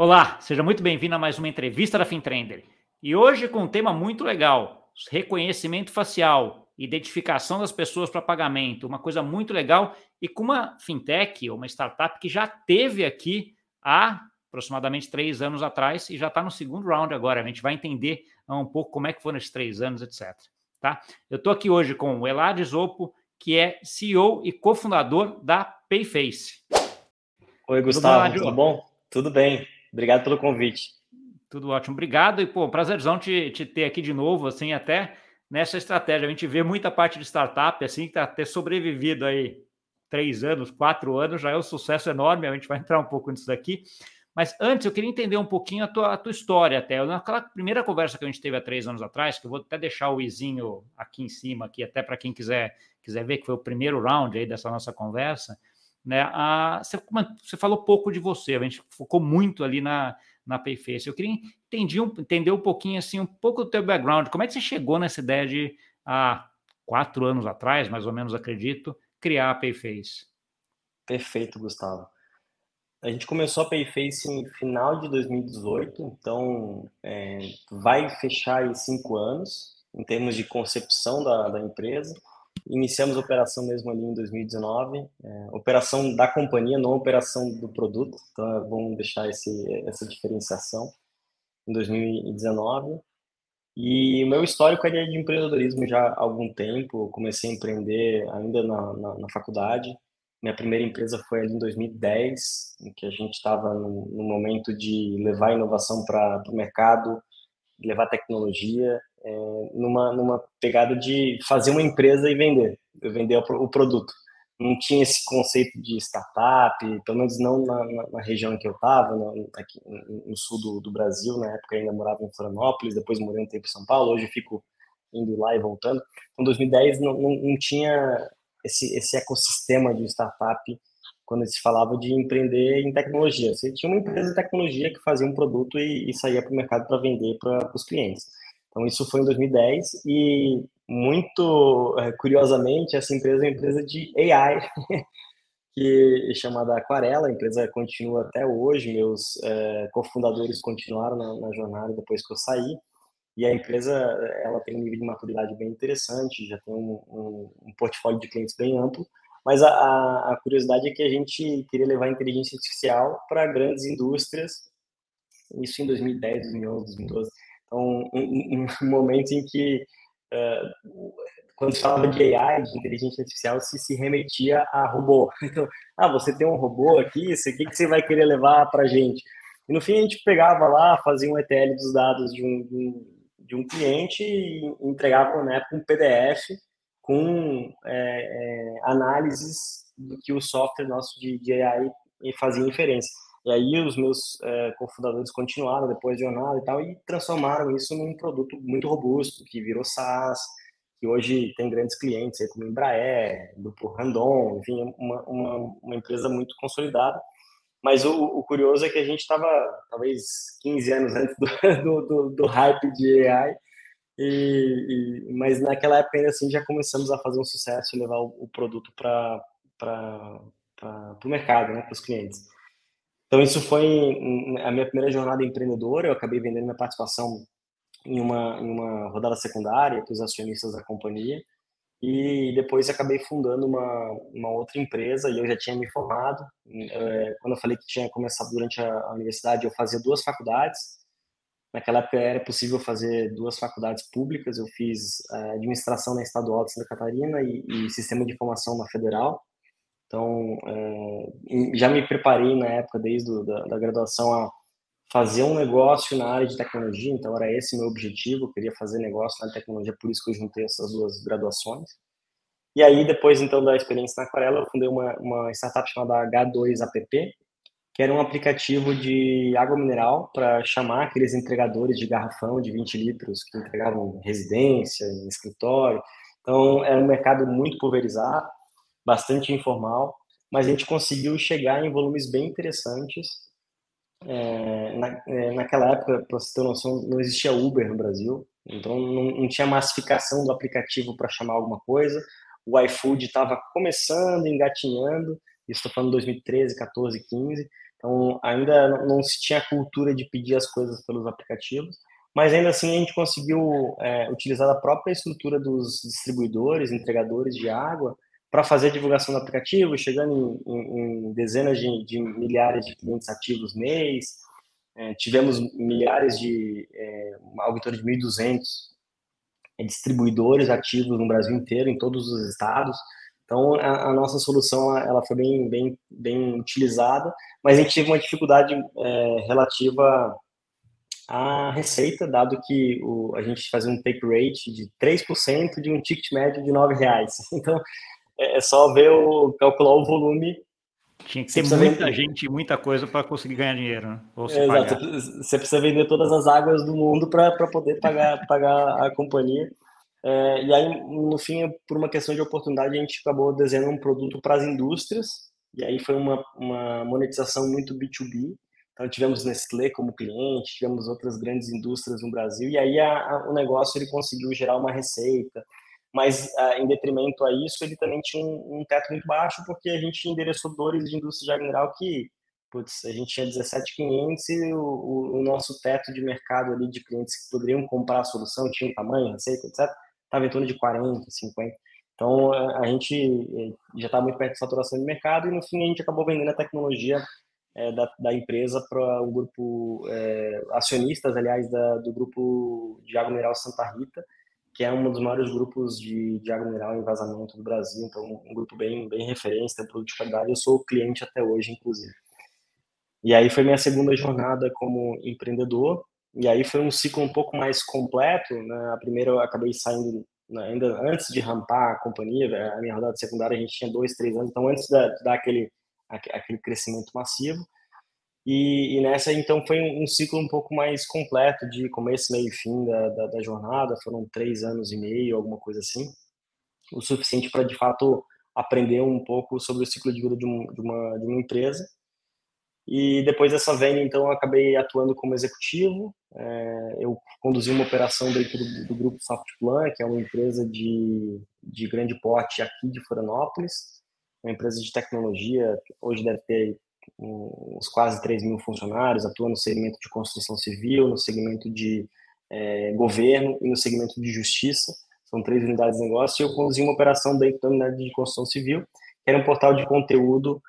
Olá, seja muito bem-vindo a mais uma entrevista da FinTrender. E hoje com um tema muito legal: reconhecimento facial, identificação das pessoas para pagamento, uma coisa muito legal e com uma fintech ou uma startup que já teve aqui há aproximadamente três anos atrás e já está no segundo round agora. A gente vai entender um pouco como é que foram esses três anos, etc. Tá? Eu estou aqui hoje com o Elad Zopo, que é CEO e cofundador da Payface. Oi, Gustavo, tudo bom? Tudo bem. Obrigado pelo convite. Tudo ótimo, obrigado. E, pô, prazerzão te, te ter aqui de novo, assim, até nessa estratégia. A gente vê muita parte de startup, assim, que está ter sobrevivido aí três anos, quatro anos, já é um sucesso enorme. A gente vai entrar um pouco nisso daqui. Mas antes, eu queria entender um pouquinho a tua, a tua história até. Naquela primeira conversa que a gente teve há três anos atrás, que eu vou até deixar o izinho aqui em cima, aqui, até para quem quiser, quiser ver, que foi o primeiro round aí dessa nossa conversa, né? A, você, você, falou pouco de você, a gente focou muito ali na, na Payface. Eu queria entender, entender um pouquinho, assim, um pouco do teu background. Como é que você chegou nessa ideia de, há quatro anos atrás, mais ou menos, acredito, criar a Payface? Perfeito, Gustavo. A gente começou a Payface em final de 2018, então é, vai fechar aí cinco anos em termos de concepção da, da empresa. Iniciamos a operação mesmo ali em 2019, é, operação da companhia, não operação do produto, então é bom deixar esse, essa diferenciação. Em 2019. E o meu histórico é de empreendedorismo já há algum tempo, comecei a empreender ainda na, na, na faculdade, minha primeira empresa foi ali em 2010, em que a gente estava no, no, momento de levar inovação para o mercado, levar tecnologia, é, numa, numa pegada de fazer uma empresa e vender, vender o, o, produto. Não tinha esse conceito de startup, pelo menos não na, na, na região em que eu estava, aqui no sul do, do, Brasil. Na época ainda morava em Florianópolis, depois morei um tempo em São Paulo. Hoje fico indo lá e voltando. Em 2010 não, não, não tinha esse, esse ecossistema de startup quando se falava de empreender em tecnologia. Você tinha uma empresa de tecnologia que fazia um produto e, e saía para o mercado para vender para os clientes. Então, isso foi em 2010 e, muito é, curiosamente, essa empresa é uma empresa de AI, que é chamada Aquarela. A empresa continua até hoje, meus é, cofundadores continuaram na, na, jornada depois que eu saí. E a empresa ela tem um nível de maturidade bem interessante, já tem um, um, um portfólio de clientes bem amplo. Mas a, a, a curiosidade é que a gente queria levar a inteligência artificial para grandes indústrias, isso em 2010, 2011, 2012 então, um, um momento em que, uh, quando se falava de AI, de inteligência artificial, se se remetia a robô. Então, ah, você tem um robô aqui, o que, que você vai querer levar para a gente? E no fim, a gente pegava lá, fazia um ETL dos dados de um, de um cliente e entregava época um PDF com é, é, análises do que o software nosso de, de AI fazia inferência. E aí os meus é, cofundadores continuaram depois de jornada e tal e transformaram isso num produto muito robusto, que virou SaaS, que hoje tem grandes clientes como Embraer, Grupo Randon, enfim, uma, uma, uma empresa muito consolidada. Mas o, o, curioso é que a gente estava talvez 15 anos antes do, do, do hype de AI, e, e, mas naquela época ainda assim já começamos a fazer um sucesso e levar o, o produto para o mercado, né, para os clientes. Então, isso foi a minha primeira jornada empreendedora. Eu acabei vendendo minha participação em uma, em uma rodada secundária para os acionistas da companhia. E depois acabei fundando uma, uma outra empresa e eu já tinha me formado. É, quando eu falei que tinha começado durante a, universidade, eu fazia duas faculdades. Naquela época era possível fazer duas faculdades públicas. Eu fiz é, administração na Estadual de Santa Catarina e, e sistema de informação na Federal. Então, é, já me preparei na época, desde do, da, da, graduação, a fazer um negócio na área de tecnologia. Então, era esse meu objetivo. Eu queria fazer negócio na tecnologia, por isso que eu juntei essas duas graduações. E aí, depois, então, da experiência na Aquarela, eu fundei uma, uma startup chamada H2app, que era um aplicativo de água mineral para chamar aqueles entregadores de garrafão de 20 litros que entregavam residência, escritório. Então, era um mercado muito pulverizado bastante informal, mas a gente conseguiu chegar em volumes bem interessantes. É, na, é, naquela época, para você ter noção, não existia Uber no Brasil, então não, não tinha massificação do aplicativo para chamar alguma coisa. O iFood estava começando, engatinhando, estou falando 2013, 14, 15. Então, ainda não se tinha a cultura de pedir as coisas pelos aplicativos, mas ainda assim a gente conseguiu é, utilizar a própria estrutura dos distribuidores, entregadores de água, para fazer divulgação do aplicativo, chegando em, em, em dezenas de, de, milhares de clientes ativos mês. É, tivemos milhares de, é, de 1.200 é, distribuidores ativos no Brasil inteiro, em todos os estados. Então, a, a nossa solução ela foi bem, bem, bem utilizada, mas a gente teve uma dificuldade é, relativa à receita, dado que o, a gente fazia um take rate de 3% de um ticket médio de R$ reais. Então, é, é só ver o calcular o volume. Tinha que ter muita vender. gente, muita coisa para conseguir ganhar dinheiro, né? Ou se Exato. Pagar. Você precisa vender todas as águas do mundo para poder pagar, pagar a companhia. É, e aí, no fim, por uma questão de oportunidade, a gente acabou desenhando um produto para as indústrias. E aí foi uma, uma monetização muito B2B. Então, tivemos Nestlé como cliente, tivemos outras grandes indústrias no Brasil. E aí a, a, o negócio ele conseguiu gerar uma receita mas ah, em detrimento a isso, ele também tinha um, um, teto muito baixo, porque a gente endereçou dores de indústria de mineral que, putz, a gente tinha 17,500 e o, o, o, nosso teto de mercado ali de clientes que poderiam comprar a solução, tinha um tamanho, receita, etc., estava em torno de 40, 50. Então, a, a gente eh, já estava muito perto de saturação de mercado e, no fim, a gente acabou vendendo a tecnologia é, da, da, empresa para um grupo é, acionistas, aliás, da, do grupo água mineral Santa Rita, que é um dos maiores grupos de, de água mineral em vazamento do Brasil, então um grupo bem, bem referência, tem produto de qualidade, eu sou cliente até hoje, inclusive. E aí foi minha segunda jornada como empreendedor, e aí foi um ciclo um pouco mais completo, né? a primeira eu acabei saindo né, ainda antes de rampar a companhia, a minha rodada secundária a gente tinha dois, três anos, então antes de dar aquele, aquele crescimento massivo, e, e, nessa, então, foi um, um, ciclo um pouco mais completo de começo, meio e fim da, da, da, jornada. Foram três anos e meio, alguma coisa assim. O suficiente para, de fato, aprender um pouco sobre o ciclo de vida de, um, de, uma, de uma empresa. E depois dessa venda, então, eu acabei atuando como executivo. É, eu conduzi uma operação dentro do, do grupo Softplan, que é uma empresa de, de grande porte aqui de Florianópolis. Uma empresa de tecnologia, hoje deve ter uns quase 3 mil funcionários, atua no segmento de construção civil, no segmento de é, governo e no segmento de justiça. São três unidades de negócio. E eu conduzi uma operação dentro da unidade de construção civil, que era um portal de conteúdo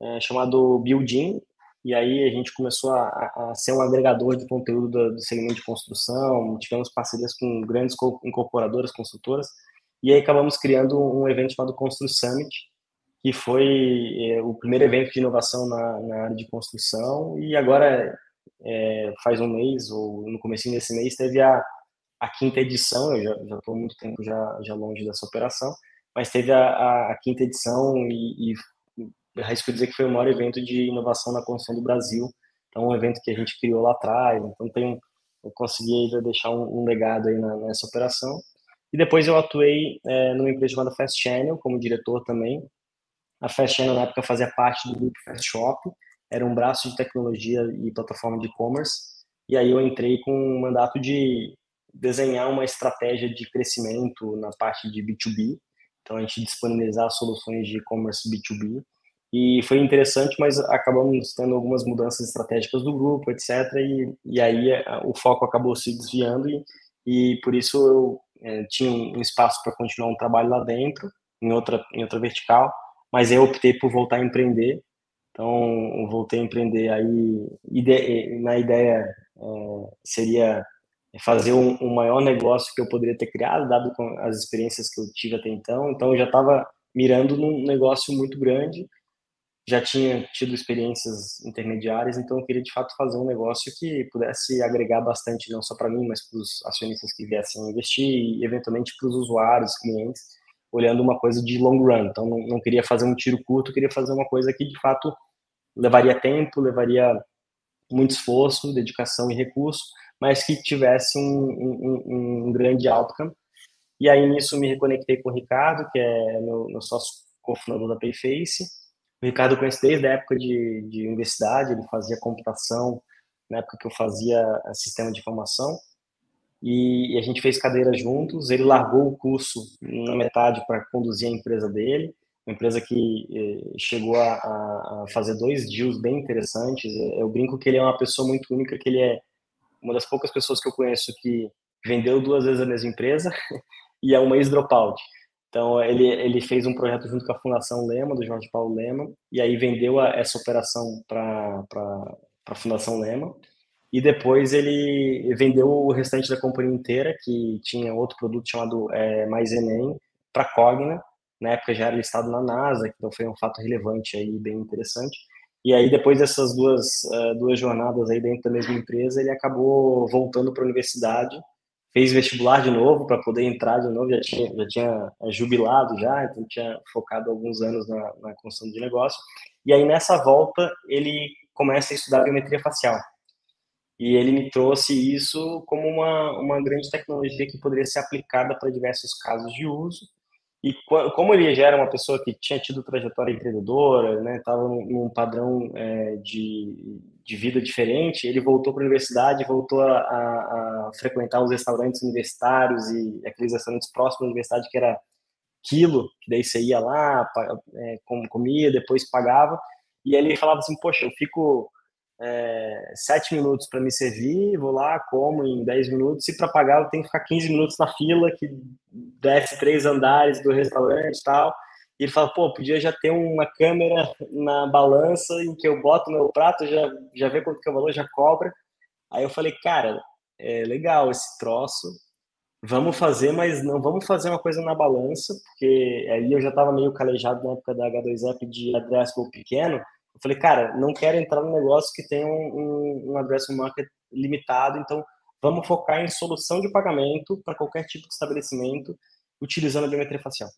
é, chamado Building. E aí a gente começou a, a ser um agregador de conteúdo do, do, segmento de construção. Tivemos parcerias com grandes incorporadoras, construtoras. E aí acabamos criando um evento chamado Constru Summit, que foi é, o primeiro evento de inovação na, na área de construção. E agora é, faz um mês ou no começo desse mês teve a, a quinta edição. Eu já estou muito tempo já já longe dessa operação mas teve a, a, a quinta edição e, e arrisco dizer que foi o maior evento de inovação na construção do Brasil. Então um evento que a gente criou lá atrás. Então tem eu consegui deixar um, um legado aí na, nessa operação. E depois eu atuei é, numa empresa chamada Fast Channel como diretor também a Fast Channel, na época, fazia parte do grupo Fast Shop, era um braço de tecnologia e plataforma de e-commerce. E aí eu entrei com um mandato de desenhar uma estratégia de crescimento na parte de B2B. Então, a gente disponibilizar soluções de e-commerce B2B. E foi interessante, mas acabamos tendo algumas mudanças estratégicas do grupo, etc. E, e aí o foco acabou se desviando e, e por isso eu é, tinha um espaço para continuar um trabalho lá dentro, em outra, em outra vertical mas eu optei por voltar a empreender. Então, voltei a empreender aí, ide na ideia é, seria fazer um, um, maior negócio que eu poderia ter criado, dado as experiências que eu tive até então. Então, eu já estava mirando num negócio muito grande, já tinha tido experiências intermediárias, então eu queria de fato fazer um negócio que pudesse agregar bastante, não só para mim, mas para os acionistas que viessem investir e, eventualmente, para os usuários, clientes olhando uma coisa de long run. Então, não, não queria fazer um tiro curto, queria fazer uma coisa que, de fato, levaria tempo, levaria muito esforço, dedicação e recurso, mas que tivesse um, um, um grande outcome. E aí, nisso, me reconectei com o Ricardo, que é meu, meu sócio cofundador da Payface. O Ricardo eu desde a época de, de universidade, ele fazia computação na época que eu fazia sistema de informação e, a gente fez cadeira juntos. Ele largou o curso na metade para conduzir a empresa dele. uma empresa que eh, chegou a, a, fazer dois deals bem interessantes. Eu brinco que ele é uma pessoa muito única, que ele é uma das poucas pessoas que eu conheço que vendeu duas vezes a mesma empresa e é uma ex-dropout. Então, ele, ele fez um projeto junto com a Fundação Lema, do Jorge Paulo Lema, e aí vendeu a, essa operação para a Fundação Lema. E depois ele vendeu o restante da companhia inteira, que tinha outro produto chamado é, Mais Enem, para a Cogna. Na época já era listado na NASA, então foi um fato relevante aí, bem interessante. E aí, depois dessas duas, uh, duas jornadas aí dentro da mesma empresa, ele acabou voltando para a universidade fez vestibular de novo para poder entrar de novo, já tinha, já tinha é, jubilado já, então tinha focado alguns anos na, na construção de negócio. E aí nessa volta ele começa a estudar biometria facial. E ele me trouxe isso como uma, uma grande tecnologia que poderia ser aplicada para diversos casos de uso. E como ele já era uma pessoa que tinha tido trajetória empreendedora, né, estava num, padrão é, de, de vida diferente, ele voltou para a universidade, voltou a, a, a, frequentar os restaurantes universitários e aqueles restaurantes próximos da universidade que era quilo, que daí você ia lá, é, comia, depois pagava, e ele falava assim, poxa, eu fico é, sete minutos para me servir, vou lá, como em dez minutos, e para pagar eu tenho que ficar 15 minutos na fila, que desce três andares do restaurante e tal. E ele fala, pô, podia já ter uma câmera na balança em que eu boto meu prato, já, já vê quanto que é o valor, já cobra. Aí eu falei, cara, é legal esse troço, vamos fazer, mas não vamos fazer uma coisa na balança, porque aí eu já estava meio calejado na época da H2App de addressable pequeno, eu falei, cara, não quero entrar no negócio que tem um, um, um addressable market limitado, então vamos focar em solução de pagamento para qualquer tipo de estabelecimento utilizando a biometria facial.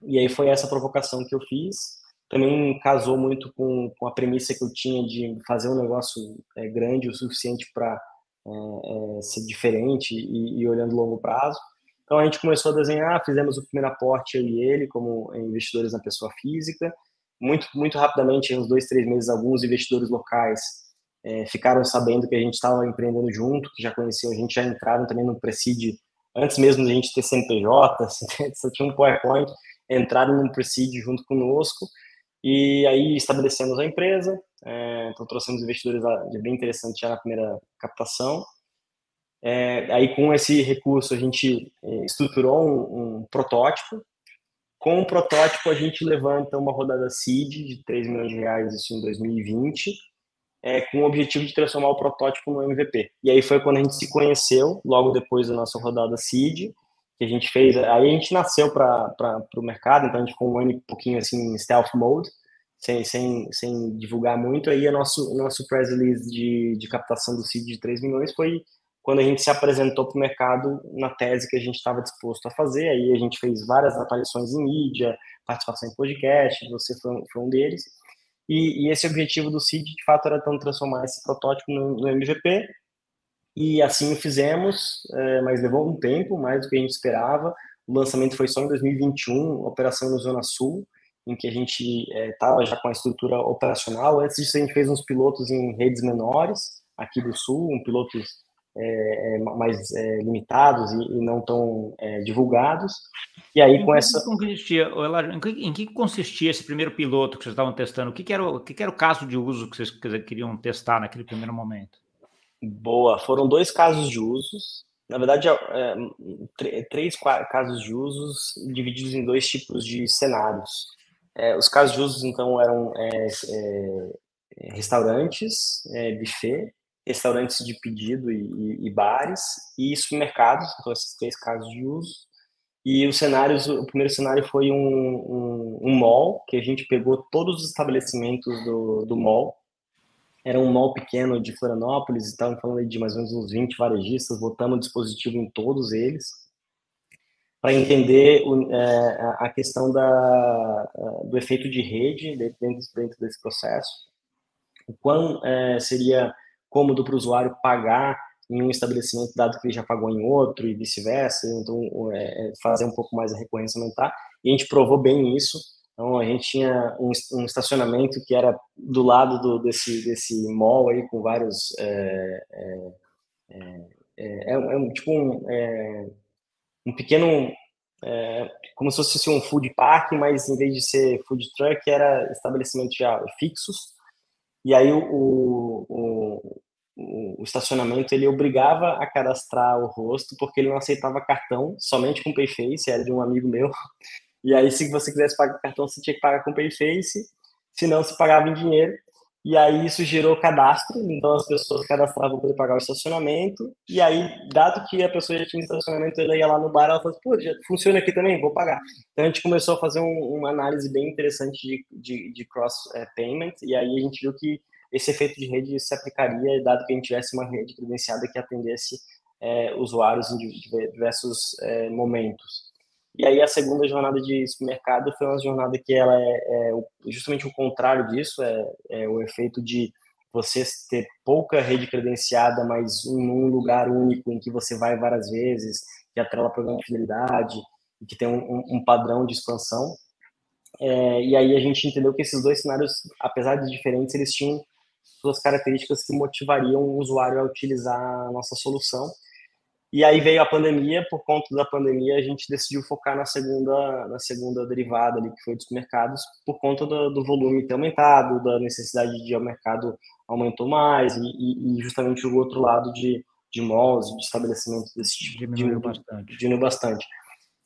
E aí foi essa provocação que eu fiz. Também casou muito com, com a premissa que eu tinha de fazer um negócio é, grande o suficiente para é, é, ser diferente e, e olhando longo prazo. Então a gente começou a desenhar, fizemos o primeiro aporte eu e ele como investidores na pessoa física muito, muito rapidamente, uns dois, três meses, alguns investidores locais é, ficaram sabendo que a gente estava empreendendo junto, que já conheciam a gente, já entraram também no Preside, antes mesmo da gente ter CNPJ, só tinha um PowerPoint, entraram no Preside junto conosco, e aí estabelecemos a empresa, é, então trouxemos investidores de bem interessante já na primeira captação, é, aí com esse recurso a gente é, estruturou um, um protótipo com o protótipo, a gente levanta uma rodada seed de 3 milhões de reais, isso em 2020, é, com o objetivo de transformar o protótipo no MVP. E aí foi quando a gente se conheceu, logo depois da nossa rodada seed, que a gente fez. Aí a gente nasceu para o mercado, então a gente ficou um ano e pouquinho assim em stealth mode, sem, sem, sem divulgar muito. Aí o nosso, nosso press release de, de captação do seed de 3 milhões foi quando a gente se apresentou para o mercado na tese que a gente estava disposto a fazer. Aí a gente fez várias aparições em mídia, participação em podcast, você foi, foi um deles. E, e, esse objetivo do CID, de fato, era então transformar esse protótipo no, no MVP. E assim o fizemos, é, mas levou um tempo, mais do que a gente esperava. O lançamento foi só em 2021, operação no Zona Sul, em que a gente estava é, já com a estrutura operacional. Antes disso, a gente fez uns pilotos em redes menores, aqui do Sul, um pilotos é, é, mais é, limitados e, e, não tão é, divulgados. E aí em com essa. Consistia, em que consistia esse primeiro piloto que vocês estavam testando? O que, que era, o que, que era o caso de uso que vocês queriam testar naquele primeiro momento? Boa, foram dois casos de usos. Na verdade, é, três casos de usos divididos em dois tipos de cenários. É, os casos de usos, então, eram restaurantes, buffet, restaurantes de pedido e, e, e, bares e supermercados, então esses três casos de uso. E os cenários, o primeiro cenário foi um, um, um mall, que a gente pegou todos os estabelecimentos do, do mall. Era um mall pequeno de Florianópolis, estavam falando de mais ou menos uns 20 varejistas, botamos o dispositivo em todos eles, para entender o, é, a questão da, do efeito de rede dentro, dentro desse processo, o quão é, seria cômodo para o usuário pagar em um estabelecimento, dado que ele já pagou em outro e vice-versa, então é, é, fazer um pouco mais a recorrência aumentar. E a gente provou bem isso. Então a gente tinha um, um estacionamento que era do lado do, desse desse mall aí com vários é, é, é, é, é tipo um, um pequeno como se fosse um food park, mas em vez de ser food truck, era estabelecimento já fixos. E aí o, o, o, estacionamento ele obrigava a cadastrar o rosto, porque ele não aceitava cartão, somente com Payface, era de um amigo meu. E aí, se você quisesse pagar cartão, você tinha que pagar com Payface, senão se pagava em dinheiro. E aí isso gerou cadastro, então as pessoas cadastravam para pagar o estacionamento. E aí, dado que a pessoa já tinha estacionamento, ela ia lá no bar, ela falou, pô, já funciona aqui também, vou pagar. Então a gente começou a fazer um, uma análise bem interessante de, de, de cross é, payment, e aí a gente viu que esse efeito de rede se aplicaria, dado que a gente tivesse uma rede credenciada que atendesse é, usuários em diversos é, momentos. E aí a segunda jornada de supermercado foi uma jornada que ela é, é justamente o contrário disso, é, é, o efeito de você ter pouca rede credenciada, mas um, lugar único em que você vai várias vezes, que atrela programa de fidelidade, que tem um, um padrão de expansão. É, e aí a gente entendeu que esses dois cenários, apesar de diferentes, eles tinham suas características que motivariam o usuário a utilizar a nossa solução. E aí veio a pandemia, por conta da pandemia a gente decidiu focar na segunda, na segunda derivada ali, que foi dos mercados, por conta do, do volume ter aumentado, da necessidade de o mercado aumentou mais, e, e, justamente o outro lado de, de malls, de estabelecimento desse tipo, diminuiu de, bastante. Diminuiu bastante.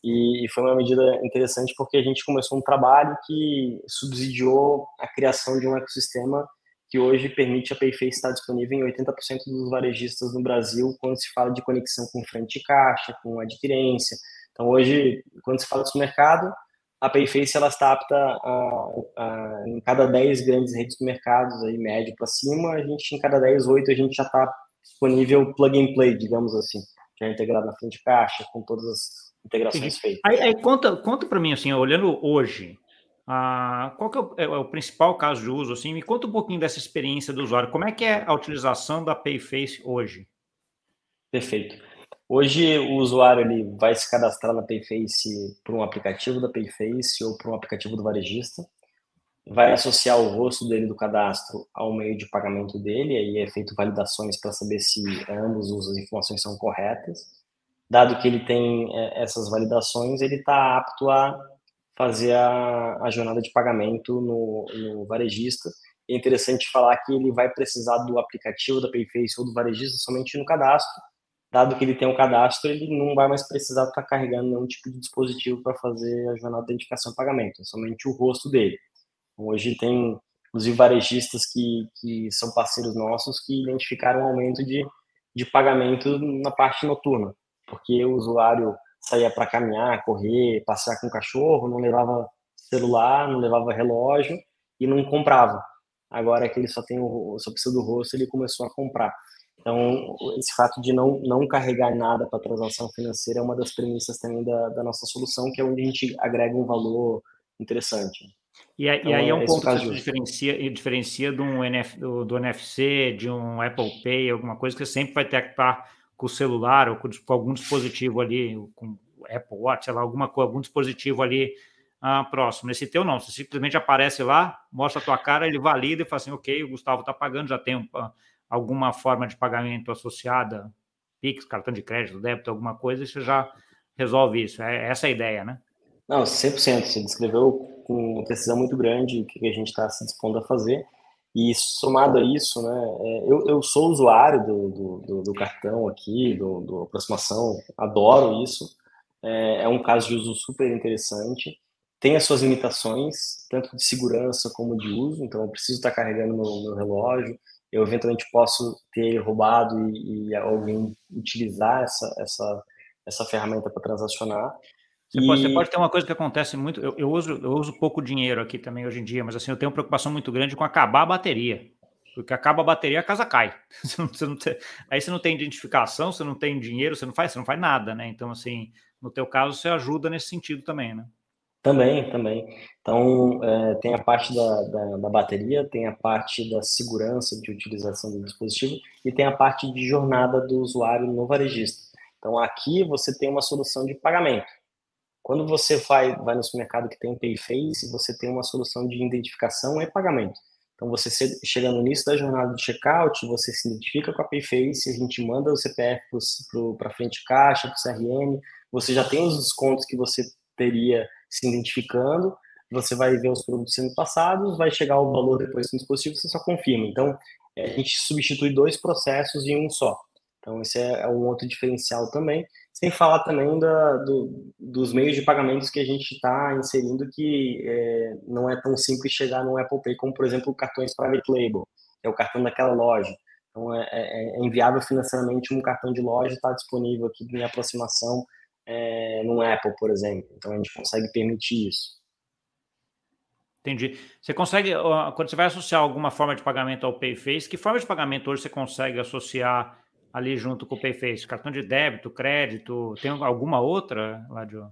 E, e foi uma medida interessante porque a gente começou um trabalho que subsidiou a criação de um ecossistema que hoje permite a Payface estar disponível em 80% dos varejistas no Brasil quando se fala de conexão com frente de caixa, com adquirência. Então, hoje, quando se fala de mercado, a Payface ela está apta a, a, em cada 10 grandes redes de mercados, aí, médio para cima, a gente, em cada 10, 8, a gente já está disponível plug and play, digamos assim, já é integrado na frente de caixa, com todas as integrações feitas. Aí, aí conta, conta para mim, assim, olhando hoje, ah, qual que é o, é, é o, principal caso de uso? Assim, me conta um pouquinho dessa experiência do usuário. Como é que é a utilização da Payface hoje? Perfeito. Hoje o usuário ele vai se cadastrar na Payface por um aplicativo da Payface ou por um aplicativo do varejista. Vai associar o rosto dele do cadastro ao meio de pagamento dele, aí é feito validações para saber se ambos as informações são corretas. Dado que ele tem é, essas validações, ele está apto a fazer a, a jornada de pagamento no, no varejista. É interessante falar que ele vai precisar do aplicativo da Payface ou do varejista somente no cadastro. Dado que ele tem um cadastro, ele não vai mais precisar estar carregando nenhum tipo de dispositivo para fazer a jornada de identificação e pagamento, é somente o rosto dele. Hoje tem, inclusive, varejistas que, que são parceiros nossos que identificaram um aumento de, de pagamento na parte noturna, porque o usuário saía para caminhar, correr, passear com o cachorro, não levava celular, não levava relógio e não comprava. Agora que ele só tem o, só precisa do rosto, ele começou a comprar. Então, esse fato de não, não carregar nada para transação financeira é uma das premissas também da, da nossa solução, que é onde a gente agrega um valor interessante. E, então, e aí é um ponto que diferencia, diferencia um NF, do, do, NFC, de um Apple Pay, alguma coisa que você sempre vai ter que estar com o celular ou com, com algum dispositivo ali, com Apple Watch, sei lá, alguma algum dispositivo ali ah, próximo. Nesse teu não, você simplesmente aparece lá, mostra a tua cara, ele valida e fala assim, ok, o Gustavo está pagando, já tem um, alguma forma de pagamento associada, Pix, cartão de crédito, débito, alguma coisa, e você já resolve isso. É essa a ideia, né? Não, 100%. Você descreveu com precisão muito grande o que a gente está se dispondo a fazer. E somado a isso, né, é, eu, eu sou usuário do, do, do cartão aqui, do, do, aproximação, adoro isso. É, é um caso de uso super interessante. Tem as suas limitações, tanto de segurança como de uso, então eu preciso estar carregando meu, meu relógio, eu eventualmente posso ter roubado e, e alguém utilizar essa, essa, essa ferramenta para transacionar. Você, e... pode, você, pode, ter uma coisa que acontece muito. Eu, eu, uso, eu uso pouco dinheiro aqui também hoje em dia, mas assim, eu tenho uma preocupação muito grande com acabar a bateria. Porque acaba a bateria, a casa cai. Você não, você não tem, aí você não tem identificação, você não tem dinheiro, você não faz, você não faz nada, né? Então, assim, no teu caso, você ajuda nesse sentido também, né? Também, também. Então, é, tem a parte da, da, da, bateria, tem a parte da segurança de utilização do dispositivo e tem a parte de jornada do usuário no varejista. Então, aqui você tem uma solução de pagamento. Quando você vai, vai no supermercado que tem Payface, você tem uma solução de identificação e pagamento. Então, você chega no início da jornada de checkout, você se identifica com a Payface, a gente manda o CPF para frente caixa, para o CRM, você já tem os descontos que você teria se identificando, você vai ver os produtos sendo passados, vai chegar o valor depois no dispositivo, você só confirma. Então, é, a gente substitui dois processos em um só. Então, esse é, é um outro diferencial também. Sem falar também da, do, dos meios de pagamentos que a gente está inserindo, que é, não é tão simples chegar no Apple Pay, como, por exemplo, cartões private label, que é o cartão daquela loja. Então, é, é, é inviável financeiramente um cartão de loja estar disponível aqui em aproximação é, no Apple, por exemplo. Então, a gente consegue permitir isso. Entendi. Você consegue, quando você vai associar alguma forma de pagamento ao PayFace, que forma de pagamento hoje você consegue associar ali junto com o PayFace? Cartão de débito, crédito, tem alguma outra, Ladio?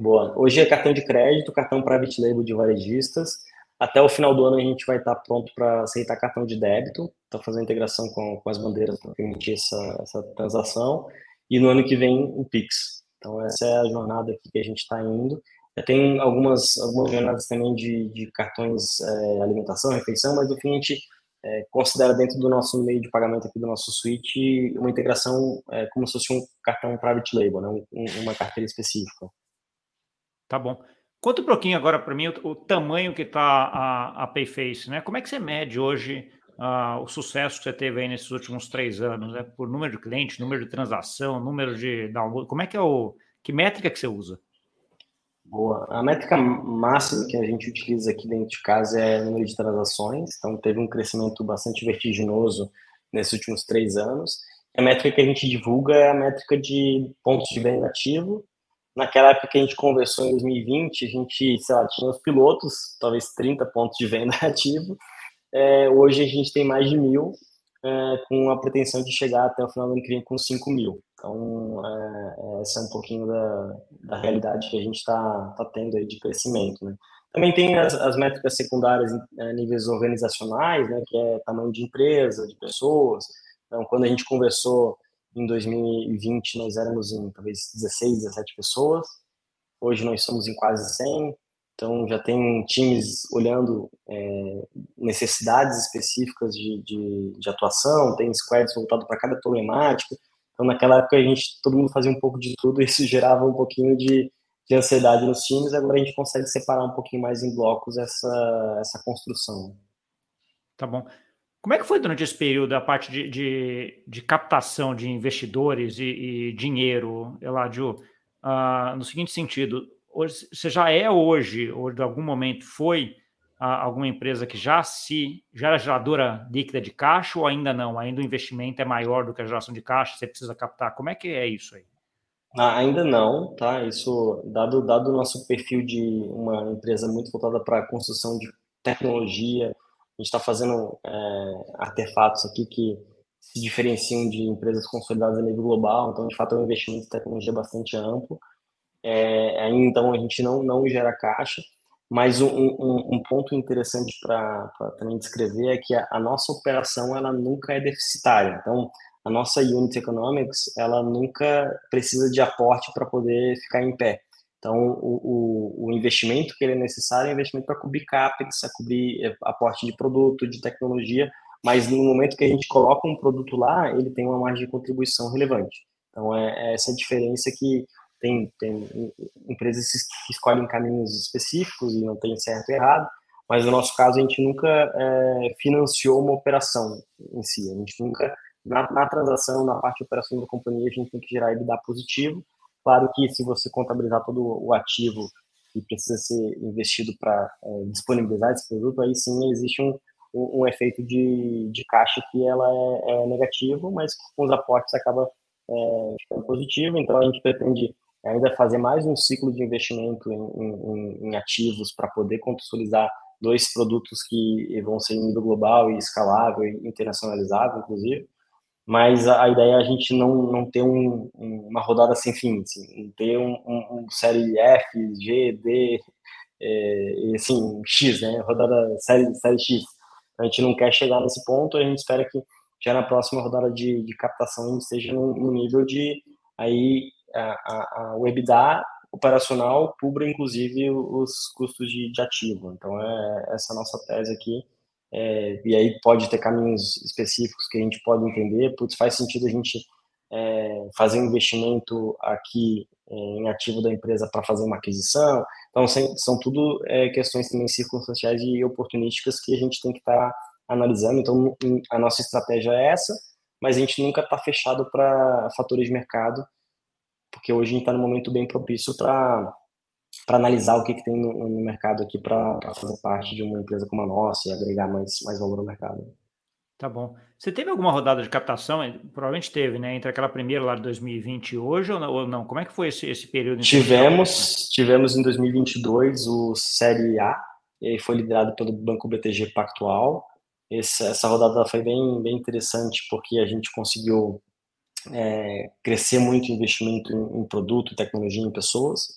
Boa. Hoje é cartão de crédito, cartão private label de varejistas. Até o final do ano a gente vai estar pronto para aceitar cartão de débito, está fazendo integração com, com as bandeiras para permitir essa, essa transação. E no ano que vem o Pix. Então essa é a jornada que a gente está indo. Tem algumas, algumas jornadas também de, de cartões é, alimentação, refeição, mas no fim a gente é, considera dentro do nosso meio de pagamento aqui do nosso suite uma integração é, como se fosse um cartão private label, né? Um, uma carteira específica. Tá bom. Conta um pouquinho agora para mim o, o, tamanho que está a, a Payface, né? Como é que você mede hoje uh, o sucesso que você teve aí nesses últimos três anos, né? Por número de clientes, número de transação, número de download, como é que é o... Que métrica que você usa? Boa. A métrica máxima que a gente utiliza aqui dentro de casa é número de transações. Então, teve um crescimento bastante vertiginoso nesses últimos três anos. A métrica que a gente divulga é a métrica de pontos de venda ativo. Naquela época que a gente conversou em 2020, a gente, sei lá, tinha os pilotos, talvez 30 pontos de venda ativo. É, hoje a gente tem mais de mil, é, com a pretensão de chegar até o final do ano que vem com 5 mil. Então, é, essa é um pouquinho da, da realidade que a gente está tá tendo aí de crescimento, né? Também tem as, as métricas secundárias em é, níveis organizacionais, né, que é tamanho de empresa, de pessoas. Então, quando a gente conversou em 2020, nós éramos em talvez 16, 17 pessoas. Hoje nós somos em quase 100. Então, já tem times olhando é, necessidades específicas de, de, de, atuação, tem squads voltados para cada problemática. Então, naquela época, a gente, todo mundo fazia um pouco de tudo, e isso gerava um pouquinho de, de ansiedade nos times. Agora a gente consegue separar um pouquinho mais em blocos essa, essa construção. Tá bom. Como é que foi durante esse período a parte de, de, de captação de investidores e, e dinheiro, Eladio? Uh, no seguinte sentido, você já é hoje, ou de algum momento foi, alguma empresa que já se já era geradora líquida de caixa ou ainda não? Ainda o investimento é maior do que a geração de caixa, você precisa captar. Como é que é isso aí? Ah, ainda não, tá? Isso, dado, dado o nosso perfil de uma empresa muito voltada para construção de tecnologia, a gente está fazendo é, artefatos aqui que se diferenciam de empresas consolidadas a nível global, então, de fato, é um investimento em tecnologia bastante amplo. É, então, a gente não, não gera caixa, mas um, um, um ponto interessante para também descrever é que a, a, nossa operação ela nunca é deficitária. Então, a nossa unit economics ela nunca precisa de aporte para poder ficar em pé. Então, o, o, o investimento que ele é necessário é investimento para cobrir capex, para cobrir eh, aporte de produto, de tecnologia, mas no momento que a gente coloca um produto lá, ele tem uma margem de contribuição relevante. Então, é, é essa diferença que tem, tem empresas que escolhem caminhos específicos e não tem certo e errado, mas no nosso caso a gente nunca é, financiou uma operação em si, a gente nunca, na, na, transação, na parte de operação da companhia, a gente tem que gerar EBITDA positivo, claro que se você contabilizar todo o ativo que precisa ser investido para é, disponibilizar esse produto, aí sim existe um, um, um efeito de, de caixa que ela é, é negativo, mas com os aportes acaba é, ficando positivo, então a gente pretende ainda fazer mais um ciclo de investimento em, em, em ativos para poder consolidar dois produtos que vão ser em nível global e escalável e internacionalizável, inclusive. Mas a, a ideia é a gente não, não ter um, uma rodada sem fim, assim, ter um, um, um, série F, G, D, é, assim, X, né? Rodada série, série X. A gente não quer chegar nesse ponto, a gente espera que já na próxima rodada de, de captação esteja no nível de aí a, a, o EBITDA operacional cubra inclusive os custos de, de ativo. Então é essa é a nossa tese aqui. É, e aí pode ter caminhos específicos que a gente pode entender, putz, faz sentido a gente é, fazer um investimento aqui em ativo da empresa para fazer uma aquisição. Então, são tudo é, questões também circunstanciais e oportunísticas que a gente tem que estar tá analisando. Então, a nossa estratégia é essa, mas a gente nunca está fechado para fatores de mercado, porque hoje a gente está num momento bem propício para para analisar o que, que tem no, no mercado aqui para fazer parte de uma empresa como a nossa e agregar mais, mais valor ao mercado. Tá bom. Você teve alguma rodada de captação? Provavelmente teve, né? Entre aquela primeira lá de 2020 e hoje ou não? Como é que foi esse, esse período? Tivemos, tivemos em 2022 o Série A, e foi liderado pelo Banco BTG Pactual. Essa, essa rodada foi bem, bem interessante porque a gente conseguiu é, crescer muito investimento em, em produto, tecnologia, em pessoas.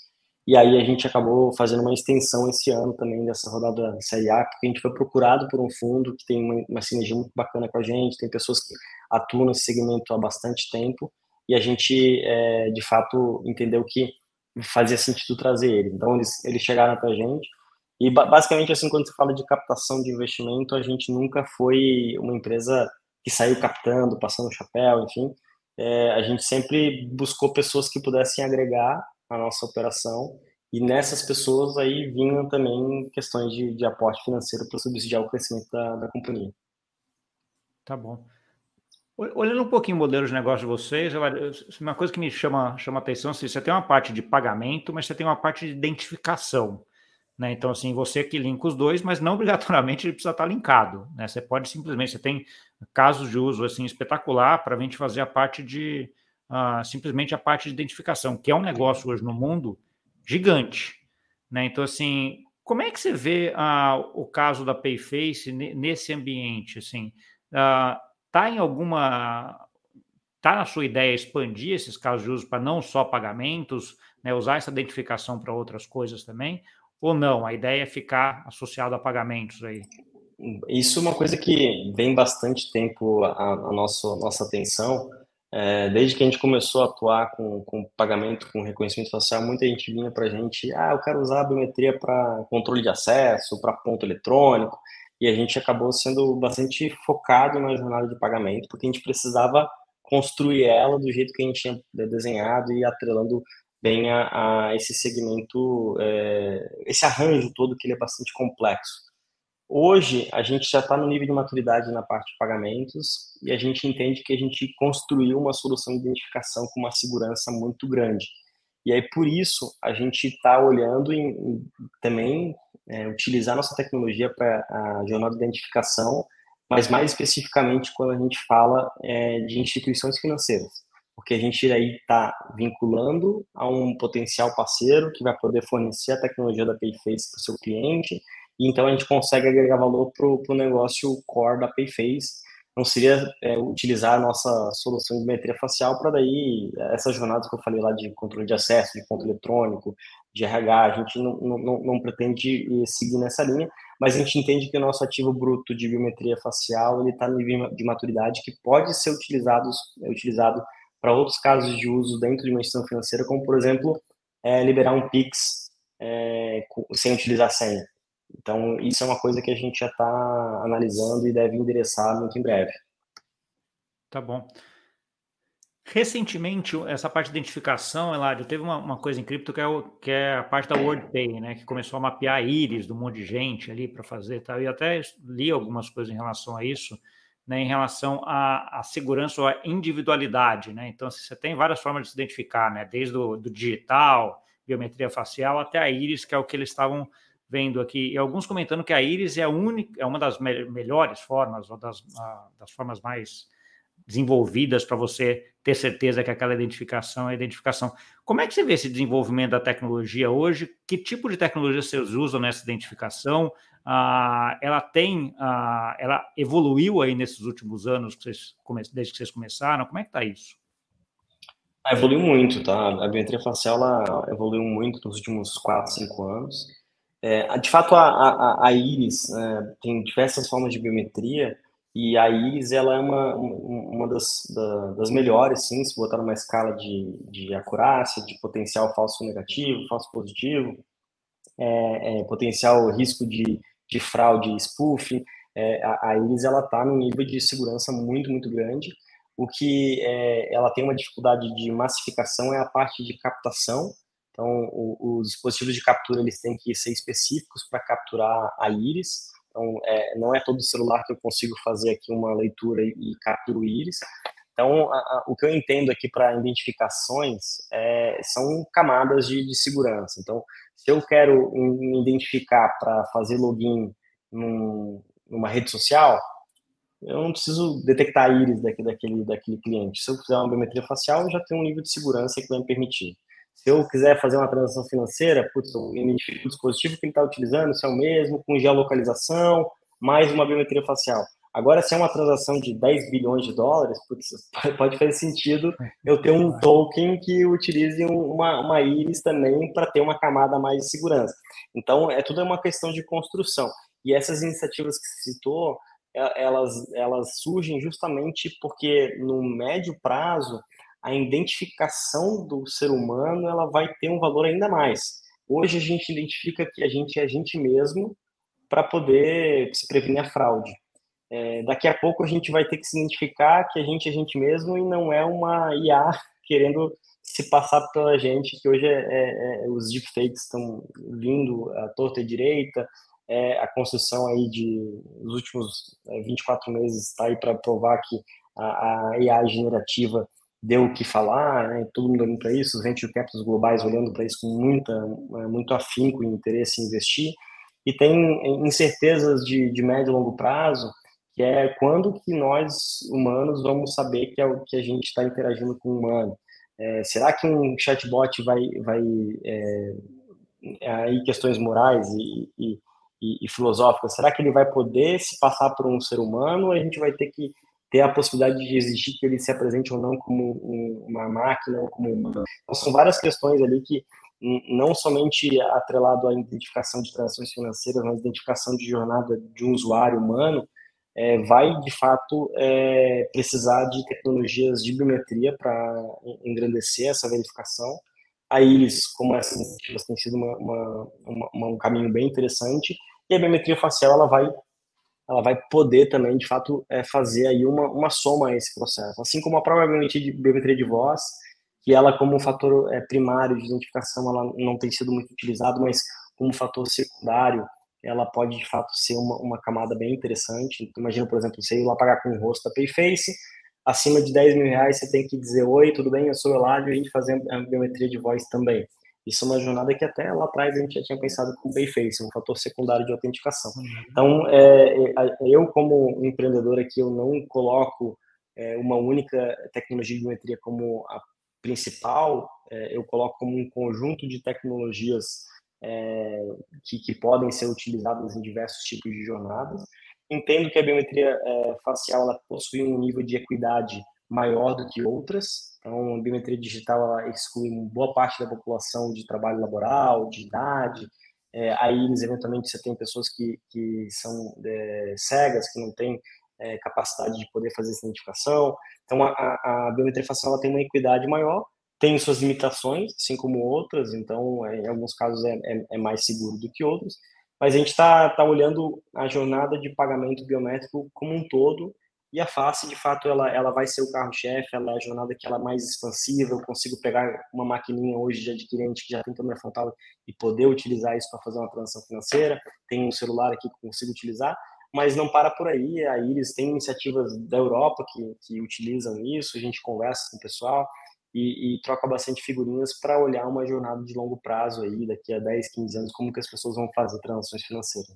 E aí a gente acabou fazendo uma extensão esse ano também dessa rodada Série A, porque a gente foi procurado por um fundo que tem uma, uma sinergia muito bacana com a gente, tem pessoas que atuam nesse segmento há bastante tempo, e a gente, é, de fato, entendeu que fazia sentido trazer eles. Então, eles, eles chegaram para a gente, e basicamente, assim, quando se fala de captação de investimento, a gente nunca foi uma empresa que saiu captando, passando chapéu, enfim. É, a gente sempre buscou pessoas que pudessem agregar a nossa operação. E nessas pessoas aí vinham também questões de, de aporte financeiro para subsidiar o crescimento da, da companhia. Tá bom. Olhando um pouquinho o modelo de negócio de vocês, uma coisa que me chama, chama atenção, assim, você tem uma parte de pagamento, mas você tem uma parte de identificação. Né? Então, assim, você que linka os dois, mas não obrigatoriamente ele precisa estar linkado. Né? Você pode simplesmente, você tem casos de uso assim espetacular para a gente fazer a parte de, uh, simplesmente a parte de identificação, que é um negócio hoje no mundo gigante. Né? Então, assim, como é que você vê uh, o caso da Payface nesse ambiente? Assim, uh, em alguma. Está na sua ideia expandir esses casos de uso para não só pagamentos, né, usar essa identificação para outras coisas também? Ou não? A ideia é ficar associado a pagamentos aí? Isso é uma coisa que vem bastante tempo a, a nosso, nossa atenção. É, desde que a gente começou a atuar com, com pagamento, com reconhecimento facial, muita gente vinha para a gente, ah, eu quero usar a biometria para controle de acesso, para ponto eletrônico, e a gente acabou sendo bastante focado na jornada de pagamento, porque a gente precisava construir ela do jeito que a gente tinha desenhado e atrelando bem a, a esse segmento, é, esse arranjo todo que ele é bastante complexo. Hoje, a gente já está no nível de maturidade na parte de pagamentos e a gente entende que a gente construiu uma solução de identificação com uma segurança muito grande. E aí, por isso, a gente está olhando em, em também é, utilizar nossa tecnologia para a jornada de identificação, mas mais especificamente quando a gente fala é, de instituições financeiras, porque a gente aí está vinculando a um potencial parceiro que vai poder fornecer a tecnologia da Payface para o seu cliente e então a gente consegue agregar valor para o negócio core da Payface. Não seria é, utilizar a nossa solução de biometria facial para daí, essas jornadas que eu falei lá de controle de acesso, de ponto eletrônico, de RH, a gente não, não, não pretende seguir nessa linha, mas a gente entende que o nosso ativo bruto de biometria facial ele está no nível de maturidade que pode ser utilizado, utilizado para outros casos de uso dentro de uma instituição financeira, como, por exemplo, é, liberar um PIX é, sem utilizar senha. Então, isso é uma coisa que a gente já está analisando e deve endereçar muito em breve. Tá bom. Recentemente, essa parte de identificação, Eladio, teve uma, uma coisa em cripto que é, o, que é a parte da WordPay, né? Que começou a mapear íris do monte de gente ali para fazer tal. E até li algumas coisas em relação a isso, né? Em relação à, à segurança ou à individualidade, né? Então, assim, você tem várias formas de se identificar, né? Desde o do digital, biometria facial, até a íris, que é o que eles estavam vendo aqui, e alguns comentando que a íris é, a única, é uma das me melhores formas, ou das, a, das formas mais desenvolvidas para você ter certeza que aquela identificação é identificação. Como é que você vê esse desenvolvimento da tecnologia hoje? Que tipo de tecnologia vocês usam nessa identificação? Ah, ela tem, ah, ela evoluiu aí nesses últimos anos, que vocês, desde que vocês começaram? Como é que está isso? Ah, evoluiu muito, tá? A biometria facial ela evoluiu muito nos últimos 4, 5 anos. É, de fato, a, a, a íris é, tem diversas formas de biometria e a íris ela é uma, uma das, da, das melhores, sim, se botar numa escala de, de acurácia, de potencial falso negativo, falso positivo, é, é potencial risco de, de fraude spoof. É, a, a íris ela está num nível de segurança muito, muito grande. O que é, ela tem uma dificuldade de massificação é a parte de captação. Então, os dispositivos de captura eles têm que ser específicos para capturar a íris. Então, é, não é todo celular que eu consigo fazer aqui uma leitura e, e captura o íris. Então, a, a, o que eu entendo aqui para identificações é, são camadas de, de, segurança. Então, se eu quero me identificar para fazer login num, numa rede social, eu não preciso detectar a íris daquele, daquele, daquele cliente. Se eu fizer uma biometria facial, eu já tenho um nível de segurança que vai me permitir. Se eu quiser fazer uma transação financeira, putz, eu identifico o dispositivo que ele está utilizando, se é o mesmo, com geolocalização, mais uma biometria facial. Agora, se é uma transação de 10 bilhões de dólares, putz, pode fazer sentido eu ter um token que utilize uma, uma íris também para ter uma camada mais de segurança. Então, é tudo uma questão de construção. E essas iniciativas que você citou, elas, elas surgem justamente porque no médio prazo a identificação do ser humano ela vai ter um valor ainda mais. Hoje a gente identifica que a gente é a gente mesmo para poder se prevenir a fraude. É, daqui a pouco a gente vai ter que se identificar que a gente é a gente mesmo e não é uma IA querendo se passar pela gente, que hoje é, é, é os deepfakes estão vindo à torta e direita, é, a construção aí de nos últimos 24 é, meses está aí para provar que a, a IA generativa deu o que falar, né? todo mundo olhando para isso, os venture capitals globais olhando para isso com muita, muito afinco e interesse em investir, e tem incertezas de, de médio e longo prazo, que é quando que nós, humanos, vamos saber que é o que a gente está interagindo com o humano. É, será que um chatbot vai, vai é, aí questões morais e, e, e, e filosóficas, será que ele vai poder se passar por um ser humano ou a gente vai ter que ter a possibilidade de exigir que ele se apresente ou não como um, uma máquina ou como humano? Então, são várias questões ali que não somente atrelado à identificação de transações financeiras, mas identificação de jornada de um usuário humano, é, vai de fato é, precisar de tecnologias de biometria para engrandecer essa verificação. A Iris, como iniciativas, tem sido uma, uma, uma, um caminho bem interessante, e a biometria facial ela vai ela vai poder também, de fato, é, fazer aí uma, uma soma a esse processo. Assim como a própria biometria de, biometria de voz, que ela como um fator é, primário de identificação, ela não tem sido muito utilizado, mas como fator secundário, ela pode, de fato, ser uma, uma camada bem interessante. Então, imagina, por exemplo, você ir lá pagar com o rosto da Payface, acima de 10 mil reais você tem que dizer, oi, tudo bem, eu sou o Eladio, e a gente fazer a biometria de voz também. Isso é uma jornada que até lá atrás a gente já tinha pensado com o Bayface, um fator secundário de autenticação. Uhum. Então, é, é eu como empreendedor aqui, eu não coloco é, uma única tecnologia de biometria como a principal, é, eu coloco como um conjunto de tecnologias é, que, que, podem ser utilizadas em diversos tipos de jornadas. Entendo que a biometria é, facial possui um nível de equidade maior do que outras. Então, a biometria digital exclui boa parte da população de trabalho laboral, de idade. É, aí, eventualmente, você tem pessoas que, que são é, cegas, que não têm é, capacidade de poder fazer essa identificação. Então, a, a, biometria facial tem uma equidade maior, tem suas limitações, assim como outras. Então, é, em alguns casos, é, é, é mais seguro do que outros. Mas a gente está tá olhando a jornada de pagamento biométrico como um todo e a face, de fato, ela, ela vai ser o carro-chefe, ela é a jornada que ela é mais expansiva. Eu consigo pegar uma maquininha hoje de adquirente que já tem câmera frontal e poder utilizar isso para fazer uma transação financeira. Tem um celular aqui que consigo utilizar, mas não para por aí. A Iris tem iniciativas da Europa que, que utilizam isso, a gente conversa com o pessoal e, e troca bastante figurinhas para olhar uma jornada de longo prazo aí, daqui a 10, 15 anos, como que as pessoas vão fazer transações financeiras.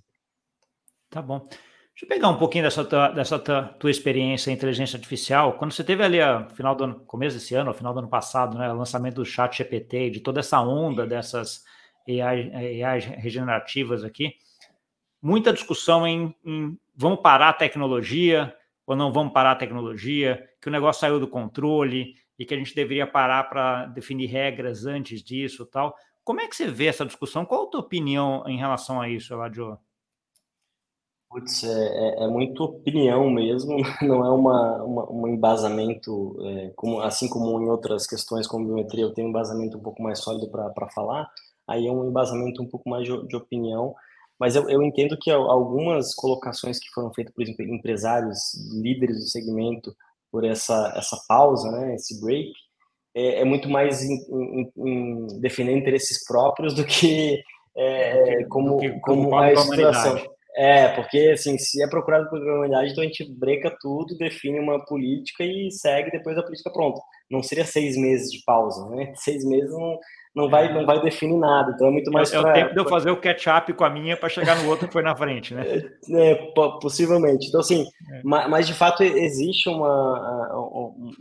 Tá bom. Deixa eu pegar um pouquinho dessa tua, dessa tua, experiência em inteligência artificial. Quando você teve ali a final do ano, começo desse ano, final do ano passado, né, o lançamento do Chat GPT, de toda essa onda dessas AI, AI regenerativas aqui, muita discussão em, em vamos parar a tecnologia ou não vamos parar a tecnologia, que o negócio saiu do controle e que a gente deveria parar para definir regras antes disso, tal. Como é que você vê essa discussão? Qual a tua opinião em relação a isso, Eladio? Putz, é, é, é muito opinião mesmo, não é uma, uma, um embasamento, é, como, assim como em outras questões como biometria, eu tenho um embasamento um pouco mais sólido para falar, aí é um embasamento um pouco mais de, de opinião, mas eu, eu, entendo que algumas colocações que foram feitas por exemplo, empresários, líderes do segmento, por essa, essa pausa, né, esse break, é, é muito mais em, em, em, defender interesses próprios do que, é, como, que, como, como a. É, porque assim, se é procurado por humanidade, então a gente breca tudo, define uma política e segue depois a política pronta. Não seria seis meses de pausa, né? Seis meses não, não vai, não vai definir nada. Então é muito mais. É, é o tempo de eu fazer o catch-up com a minha para chegar no outro que foi na frente, né? É, é possivelmente. Então, assim, é. mas, mas, de fato existe uma,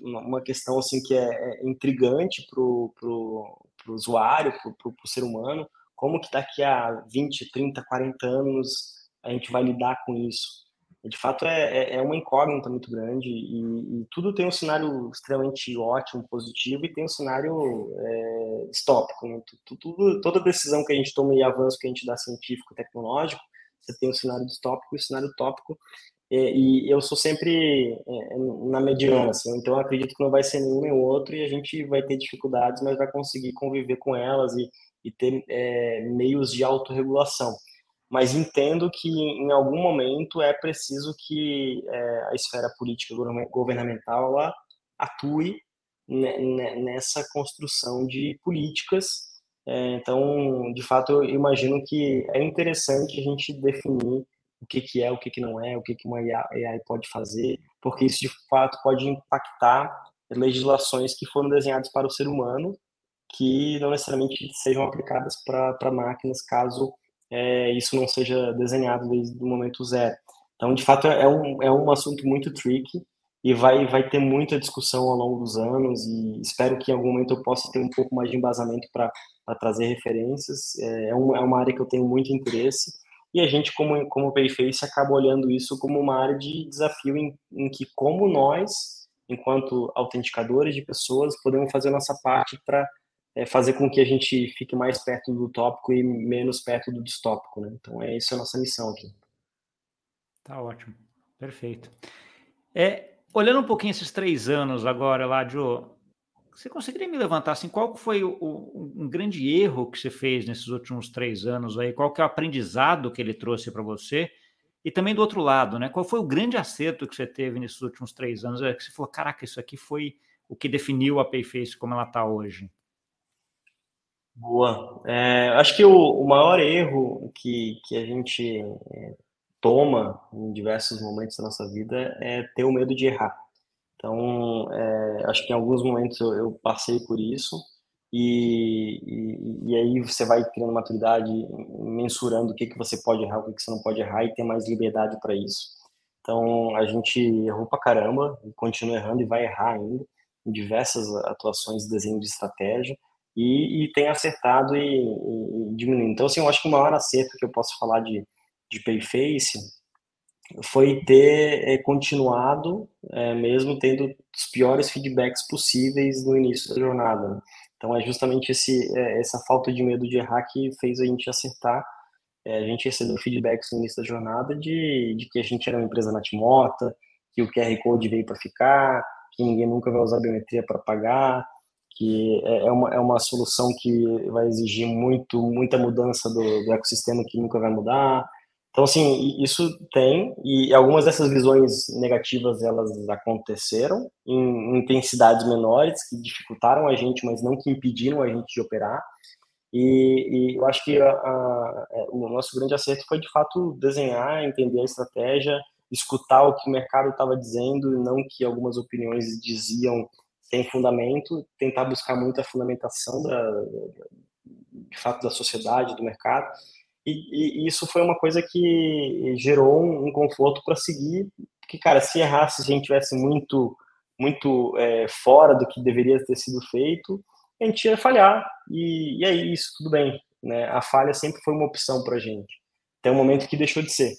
uma questão assim que é, é intrigante para o usuário, para o ser humano, como que daqui a 20, 30, 40 anos a gente vai lidar com isso. De fato, é, é, é uma incógnita muito grande e, e, tudo tem um cenário extremamente ótimo, positivo, e tem um cenário é, distópico. Né? Tudo, toda decisão que a gente toma e avanço que a gente dá científico, tecnológico, você tem um cenário distópico e um cenário tópico. É, e eu sou sempre é, na mediana, assim, então eu acredito que não vai ser nenhum nem outro e a gente vai ter dificuldades, mas vai conseguir conviver com elas e, e ter é, meios de autorregulação mas entendo que em algum momento é preciso que é, a esfera política governamental ela atue nessa construção de políticas. É, então, de fato, eu imagino que é interessante a gente definir o que, que é, o que, que não é, o que, que uma AI pode fazer, porque isso de fato pode impactar legislações que foram desenhadas para o ser humano, que não necessariamente sejam aplicadas para máquinas, caso é, isso não seja desenhado desde o momento zero. Então, de fato, é um, é um assunto muito tricky e vai, vai ter muita discussão ao longo dos anos e espero que em algum momento eu possa ter um pouco mais de embasamento para trazer referências. É, é, um, é uma área que eu tenho muito interesse e a gente, como, como Payface, acaba olhando isso como uma área de desafio em, em que, como nós, enquanto autenticadores de pessoas, podemos fazer a nossa parte para é fazer com que a gente fique mais perto do tópico e menos perto do distópico, né? Então é isso a nossa missão aqui. Tá ótimo, perfeito. É, olhando um pouquinho esses três anos agora lá, Joe, você conseguiria me levantar assim, qual foi o, o, um grande erro que você fez nesses últimos três anos aí? Qual que é o aprendizado que ele trouxe para você? E também do outro lado, né? Qual foi o grande acerto que você teve nesses últimos três anos? É que você falou, caraca, isso aqui foi o que definiu a Payface como ela está hoje. Boa. É, acho que o, o, maior erro que, que a gente é, toma em diversos momentos da nossa vida é ter o medo de errar. Então, é, acho que em alguns momentos eu, eu passei por isso e, e, e, aí você vai criando maturidade, mensurando o que, que você pode errar, o que, que você não pode errar e ter mais liberdade para isso. Então, a gente errou pra caramba, continua errando e vai errar ainda em diversas atuações de desenho de estratégia, e, e tem acertado e, e, diminuindo. Então, assim, eu acho que o maior acerto que eu posso falar de, de Payface foi ter é, continuado, é, mesmo tendo os piores feedbacks possíveis no início da jornada. Né? Então, é justamente esse, é, essa falta de medo de errar que fez a gente acertar. a gente recebeu feedbacks no início da jornada de, de que a gente era uma empresa natimota, que o QR Code veio para ficar, que ninguém nunca vai usar biometria para pagar, que é, é uma, é uma solução que vai exigir muito, muita mudança do, do ecossistema que nunca vai mudar. Então, assim, isso tem, e algumas dessas visões negativas, elas aconteceram em intensidades menores, que dificultaram a gente, mas não que impediram a gente de operar. E, e eu acho que a, a, é, o nosso grande acerto foi, de fato, desenhar, entender a estratégia, escutar o que o mercado estava dizendo, e não que algumas opiniões diziam tem fundamento, tentar buscar muita fundamentação da, de fato da sociedade, do mercado, e, e, isso foi uma coisa que gerou um, um conforto para seguir, porque, cara, se errasse, se a gente tivesse muito, muito é, fora do que deveria ter sido feito, a gente ia falhar, e, e é isso, tudo bem, né? A falha sempre foi uma opção para a gente, até o momento que deixou de ser.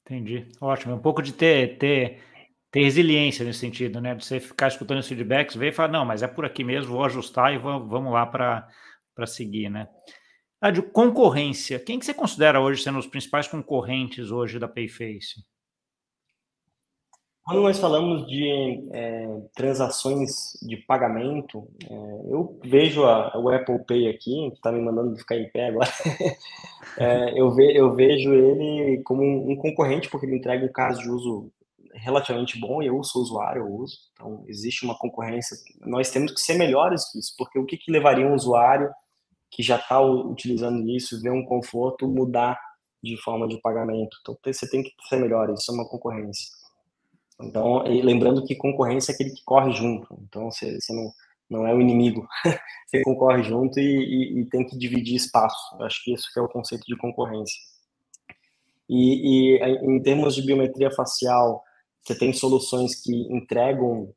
Entendi, ótimo, um pouco de ter, ter ter resiliência nesse sentido, né? De você ficar escutando os feedbacks, ver e falar, não, mas é por aqui mesmo, vou ajustar e vou, vamos lá para seguir, né? Ah, de concorrência, quem que você considera hoje sendo os principais concorrentes hoje da Payface? Quando nós falamos de é, transações de pagamento, é, eu vejo a, o Apple Pay aqui, que está me mandando ficar em pé agora, é, eu, ve, eu vejo ele como um, um concorrente, porque ele entrega um caso de uso relativamente bom, eu sou usuário, eu uso, então existe uma concorrência, nós temos que ser melhores que isso, porque o que, que levaria um usuário que já está utilizando isso, ver um conforto, mudar de forma de pagamento, então você tem que ser melhor, isso é uma concorrência. Então, lembrando que concorrência é aquele que corre junto, então você, você não, não é o inimigo, você concorre junto e, e, e, tem que dividir espaço, eu acho que isso que é o conceito de concorrência. E, e em termos de biometria facial, você tem soluções que entregam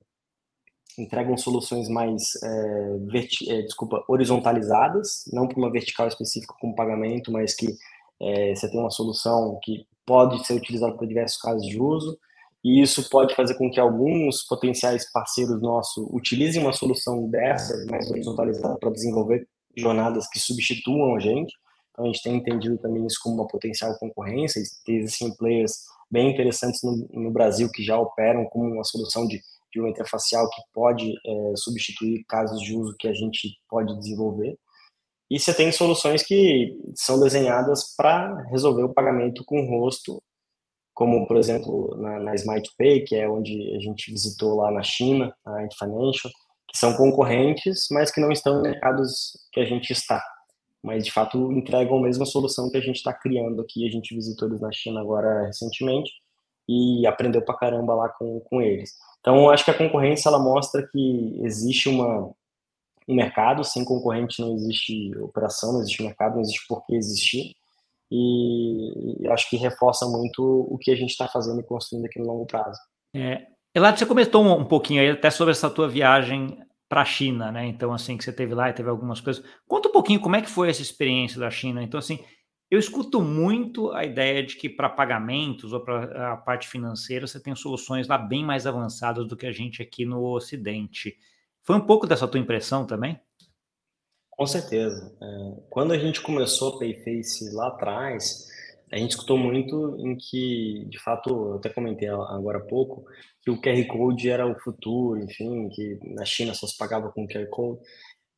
entregam soluções mais é, verti, é, desculpa horizontalizadas, não para uma vertical específica como pagamento, mas que é, você tem uma solução que pode ser utilizada para diversos casos de uso. E isso pode fazer com que alguns potenciais parceiros nossos utilizem uma solução dessa, mais horizontalizada, para desenvolver jornadas que substituam a gente. Então, a gente tem entendido também isso como uma potencial concorrência. Existem players bem interessantes no, no, Brasil que já operam como uma solução de biometria facial que pode é, substituir casos de uso que a gente pode desenvolver. E você tem soluções que são desenhadas para resolver o pagamento com o rosto, como, por exemplo, na, na Smart Pay, que é onde a gente visitou lá na China, a Ant Financial, que são concorrentes, mas que não estão em mercados que a gente está mas de fato entregam a mesma solução que a gente está criando aqui. A gente visitou eles na China agora recentemente e aprendeu pra caramba lá com, com eles. Então, acho que a concorrência ela mostra que existe uma, um mercado, sem concorrente não existe operação, não existe mercado, não existe por que existir. E, e acho que reforça muito o que a gente está fazendo e construindo aqui no longo prazo. É, Eladio, você comentou um, um pouquinho aí até sobre essa tua viagem para a China, né? Então, assim, que você teve lá e teve algumas coisas. Conta um pouquinho como é que foi essa experiência da China. Então, assim, eu escuto muito a ideia de que para pagamentos ou para a parte financeira você tem soluções lá bem mais avançadas do que a gente aqui no Ocidente. Foi um pouco dessa tua impressão também? Com certeza. É, quando a gente começou a Payface lá atrás, a gente escutou muito em que, de fato, eu até comentei agora há pouco, que o QR Code era o futuro, enfim, que na China só se pagava com QR Code.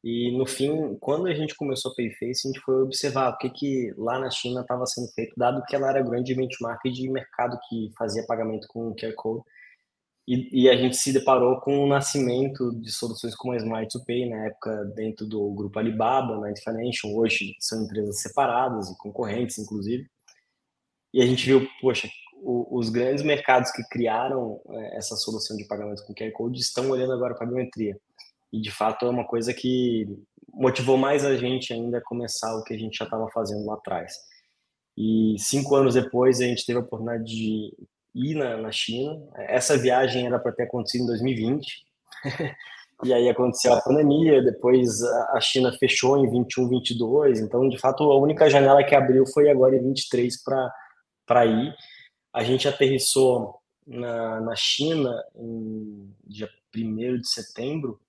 E no fim, quando a gente começou a Payface, a gente foi observar o que, que lá na China estava sendo feito, dado que ela era grande benchmark de mercado que fazia pagamento com QR Code. E, e, a gente se deparou com o nascimento de soluções como a Smart to Pay, na época dentro do grupo Alibaba, Night Financial, hoje são empresas separadas e concorrentes, inclusive. E a gente viu, poxa, o, os grandes mercados que criaram é, essa solução de pagamento com QR Code estão olhando agora para a biometria. E, de fato, é uma coisa que motivou mais a gente ainda a começar o que a gente já estava fazendo lá atrás. E cinco anos depois, a gente teve a oportunidade de ir na, na China. Essa viagem era para ter acontecido em 2020. e aí aconteceu a pandemia, depois a China fechou em 21, 22. Então, de fato, a única janela que abriu foi agora em 23 para para ir. A gente aterrissou na, na China em dia 1 de setembro.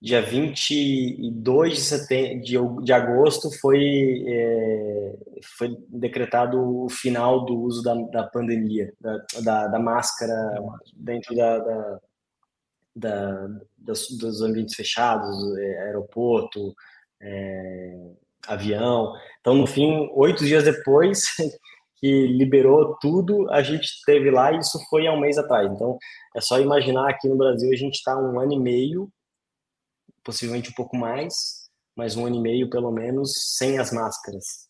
Dia 22 de, setembro, de, de agosto foi, é, foi decretado o final do uso da, da pandemia, da, da, da máscara dentro da, da, da dos, dos, ambientes fechados, é, aeroporto, é, avião. Então, no fim, oito dias depois, que liberou tudo, a gente teve lá e isso foi há um mês atrás. Então, é só imaginar aqui no Brasil a gente está um ano e meio, possivelmente um pouco mais, mas um ano e meio pelo menos sem as máscaras.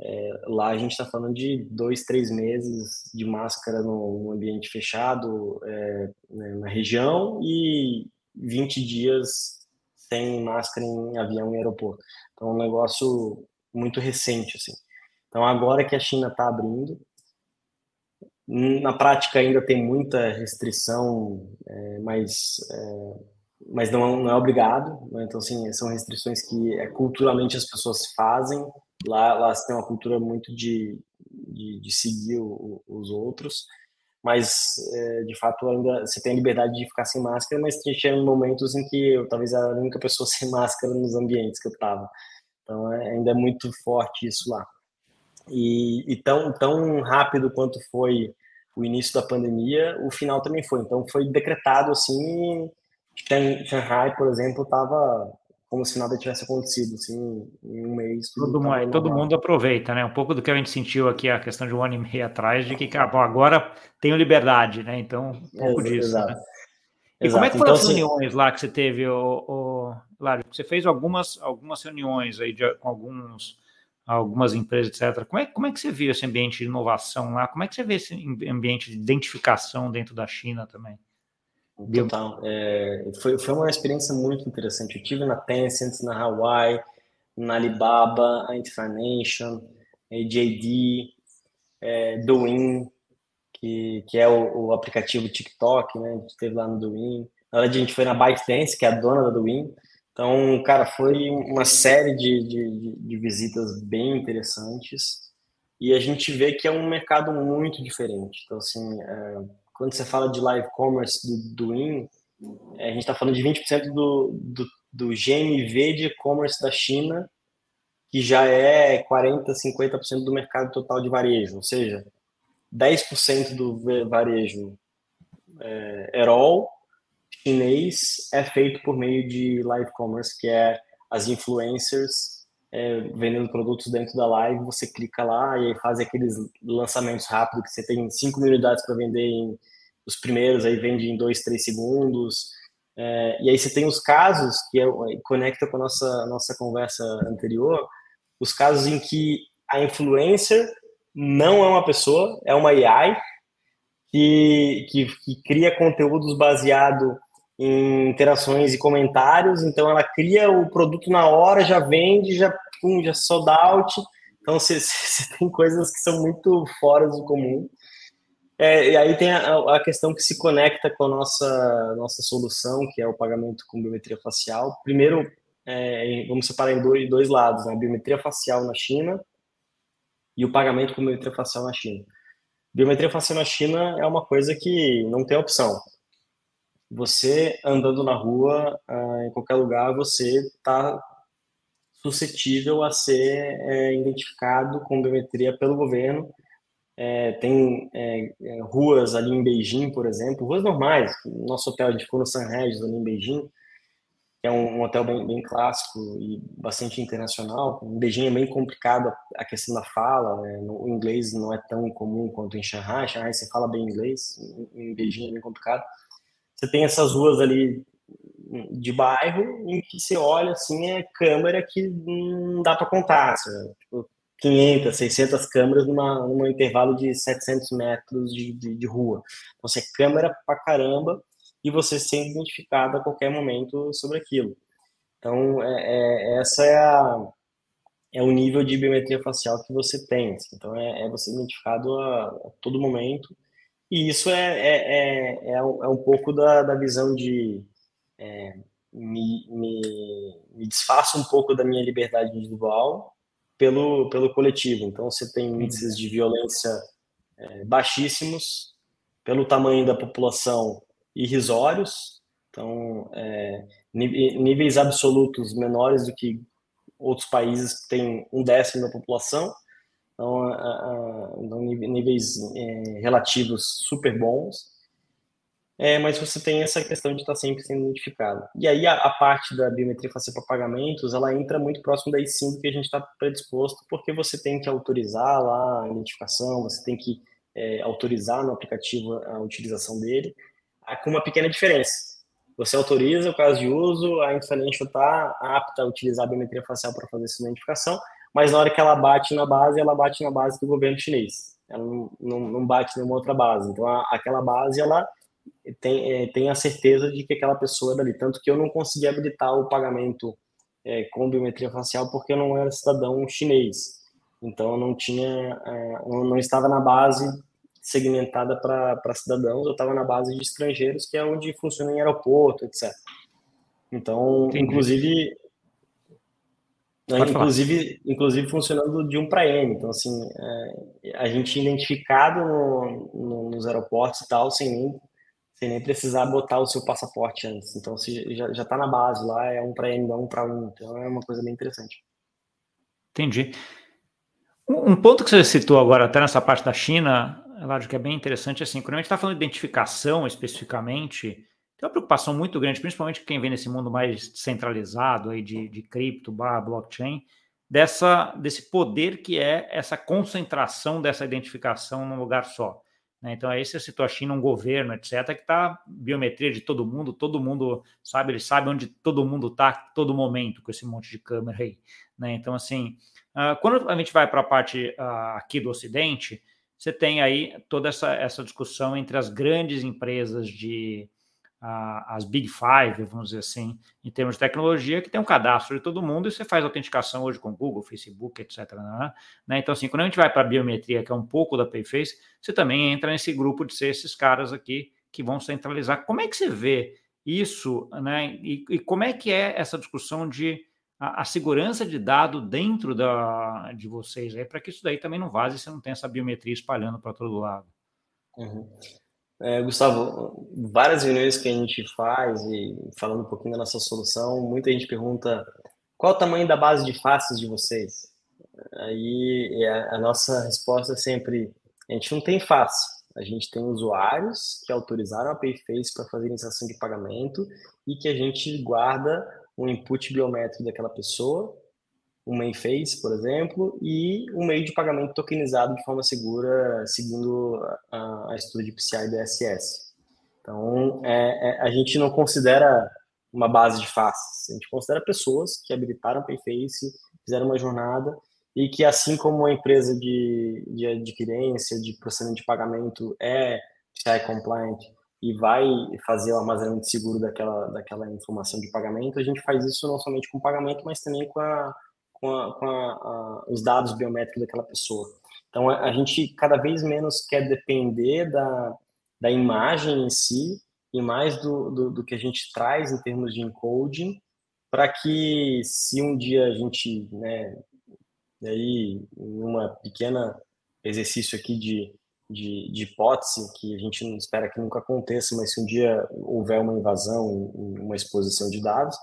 É, lá a gente está falando de dois, três meses de máscara no, no ambiente fechado é, né, na região e 20 dias sem máscara em avião e aeroporto. Então, é um negócio muito recente, assim. Então, agora que a China está abrindo, na prática ainda tem muita restrição, é, mas, é, mas não, não, é obrigado. Né? Então, assim, são restrições que é, culturalmente as pessoas fazem. Lá, lá tem uma cultura muito de, de, de seguir o, os outros, mas é, de fato ainda você tem a liberdade de ficar sem máscara, mas tinha momentos em que eu talvez era a única pessoa sem máscara nos ambientes que eu estava. Então, é, ainda é muito forte isso lá. E, e tão, tão rápido quanto foi o início da pandemia, o final também foi. Então foi decretado assim, Shanghai, por exemplo, estava como se nada tivesse acontecido, assim, em um mês. Todo, mundo, todo mundo aproveita, né? Um pouco do que a gente sentiu aqui, a questão de um ano e meio atrás, de que, cara, bom, agora tenho liberdade, né? Então, um pouco é, disso. Exato. Né? E Exato. como é que foram então, as assim reuniões lá que você teve, o, o, Lário? Você fez algumas, algumas reuniões aí de, com alguns, algumas empresas, etc. Como é, como é que você viu esse ambiente de inovação lá? Como é que você vê esse ambiente de identificação dentro da China também? Total. É, foi, foi uma experiência muito interessante. Eu tive na Tencent, na Hawaii, na Alibaba, a Interfination, a JD, é, Douyin, que, que é o, o, aplicativo TikTok, né? A gente teve lá no Douyin. Na verdade, a gente foi na ByteDance, que é a dona da Douyin. Então, cara, foi uma série de, de, de visitas bem interessantes. E a gente vê que é um mercado muito diferente. Então, assim, é, quando você fala de live commerce do, do IN, é, a gente está falando de 20% do, do, do GMV de e-commerce da China, que já é 40%, 50% do mercado total de varejo, ou seja, 10% do varejo é, Erol chinês é feito por meio de live commerce, que é as influencers é, vendendo produtos dentro da live, você clica lá e faz aqueles lançamentos rápidos que você tem 5 mil unidades para vender em os primeiros, aí vende em 2, 3 segundos. É, e aí você tem os casos que é, conecta com a nossa, nossa conversa anterior, os casos em que a influencer não é uma pessoa, é uma AI que, que, que cria conteúdos baseado em interações e comentários, então ela cria o produto na hora, já vende, já, pum, já sold out. Então você, tem coisas que são muito fora do comum. É, e aí tem a, a, questão que se conecta com a nossa, nossa solução, que é o pagamento com biometria facial. Primeiro, é, vamos separar em dois, dois lados, né? a biometria facial na China e o pagamento com biometria facial na China. Biometria facial na China é uma coisa que não tem opção você andando na rua, uh, em qualquer lugar, você está suscetível a ser é, identificado com biometria pelo governo. É, tem é, é ruas ali em Beijing, por exemplo, ruas normais. Nosso hotel, a gente ficou no San Regis, ali em Beijing, que é um, um hotel bem, bem, clássico e bastante internacional. Em Beijing é bem complicado a, questão da fala, né? o inglês não é tão comum quanto em Shanghai. Shanghai você fala bem inglês, em Beijing é bem complicado você tem essas ruas ali de bairro em que você olha assim é câmera que não dá para contar, assim, tipo, 500, 600 câmeras numa, num intervalo de 700 metros de, de, de rua. Então, você é câmera pra caramba e você sendo identificado a qualquer momento sobre aquilo. Então, é, é, essa é, a, é o nível de biometria facial que você tem. Assim. Então, é, é você identificado a, a todo momento e isso é, é, é, é, um, é um pouco da, da visão de é, me, me, me desfaço um pouco da minha liberdade individual pelo, pelo coletivo. Então, você tem índices de violência é, baixíssimos, pelo tamanho da população irrisórios, então, é, níveis absolutos menores do que outros países que têm um décimo da população, então, a, a, então níveis é, relativos super bons. É, mas você tem essa questão de estar sempre sendo identificado. E aí a, a parte da biometria facial para pagamentos, ela entra muito próximo daí sim que a gente está predisposto, porque você tem que autorizar lá a identificação, você tem que é, autorizar no aplicativo a utilização dele, com uma pequena diferença. Você autoriza o caso de uso, a Infinancial está apta a utilizar a biometria facial para fazer essa identificação, mas na hora que ela bate na base, ela bate na base do governo chinês. Ela não, não, não bate em nenhuma outra base. Então, a, aquela base, ela tem, é, tem a certeza de que aquela pessoa é dali. Tanto que eu não consegui habilitar o pagamento é, com biometria facial porque eu não era cidadão chinês. Então, eu não tinha, é, eu não estava na base segmentada para cidadãos, eu estava na base de estrangeiros, que é onde funciona em aeroporto, etc. Então, Entendi. inclusive, inclusive, inclusive funcionando de um para N. Então, assim, é, a gente identificado no, no, nos aeroportos e tal, sem nem, sem nem precisar botar o seu passaporte antes. Então, se já, já tá na base lá, é um para N, não um para um. Então, é uma coisa bem interessante. Entendi. Um ponto que você citou agora, até nessa parte da China, acho que é bem interessante, assim, quando a gente está falando de identificação especificamente, tem uma preocupação muito grande, principalmente quem vem nesse mundo mais centralizado aí de, de cripto, barra blockchain, dessa, desse poder que é essa concentração dessa identificação num lugar só. Né? Então, aí você citou a China, um governo, etc., que está biometria de todo mundo, todo mundo sabe, ele sabe onde todo mundo está todo momento com esse monte de câmera aí. Né? Então, assim, uh, quando a gente vai para a parte uh, aqui do Ocidente, você tem aí toda essa, essa discussão entre as grandes empresas de as Big Five, vamos dizer assim, em termos de tecnologia, que tem um cadastro de todo mundo e você faz autenticação hoje com Google, Facebook, etc. Né? né? Então, assim, quando a gente vai para a biometria, que é um pouco da Payface, você também entra nesse grupo de ser esses caras aqui que vão centralizar. Como é que você vê isso, né? E, e como é que é essa discussão de a, a segurança de dado dentro da, de vocês, para que isso daí também não vaze e você não tenha essa biometria espalhando para todo lado? Uhum. É, Gustavo, várias reuniões que a gente faz e falando um pouquinho da nossa solução, muita gente pergunta qual o tamanho da base de faces de vocês? Aí a, a nossa resposta é sempre: a gente não tem face, a gente tem usuários que autorizaram a Payface para fazer iniciação de pagamento e que a gente guarda um input biométrico daquela pessoa um Mayface, por exemplo, e um meio de pagamento tokenizado de forma segura, seguindo a, a estrutura de PCI do SS. Então, é, é, a gente não considera uma base de faces, a gente considera pessoas que habilitaram o Payface, fizeram uma jornada e que, assim como a empresa de, de adquirência, de processamento de pagamento é PCI compliant e vai fazer o armazenamento seguro daquela, daquela informação de pagamento, a gente faz isso não somente com pagamento, mas também com a com, a, com a, a, os dados biométricos daquela pessoa. Então, a, gente cada vez menos quer depender da, da imagem em si e mais do, do, do que a gente traz em termos de encoding, para que se um dia a gente, né, aí, em uma pequena exercício aqui de, de, de, hipótese, que a gente não espera que nunca aconteça, mas se um dia houver uma invasão, uma exposição de dados,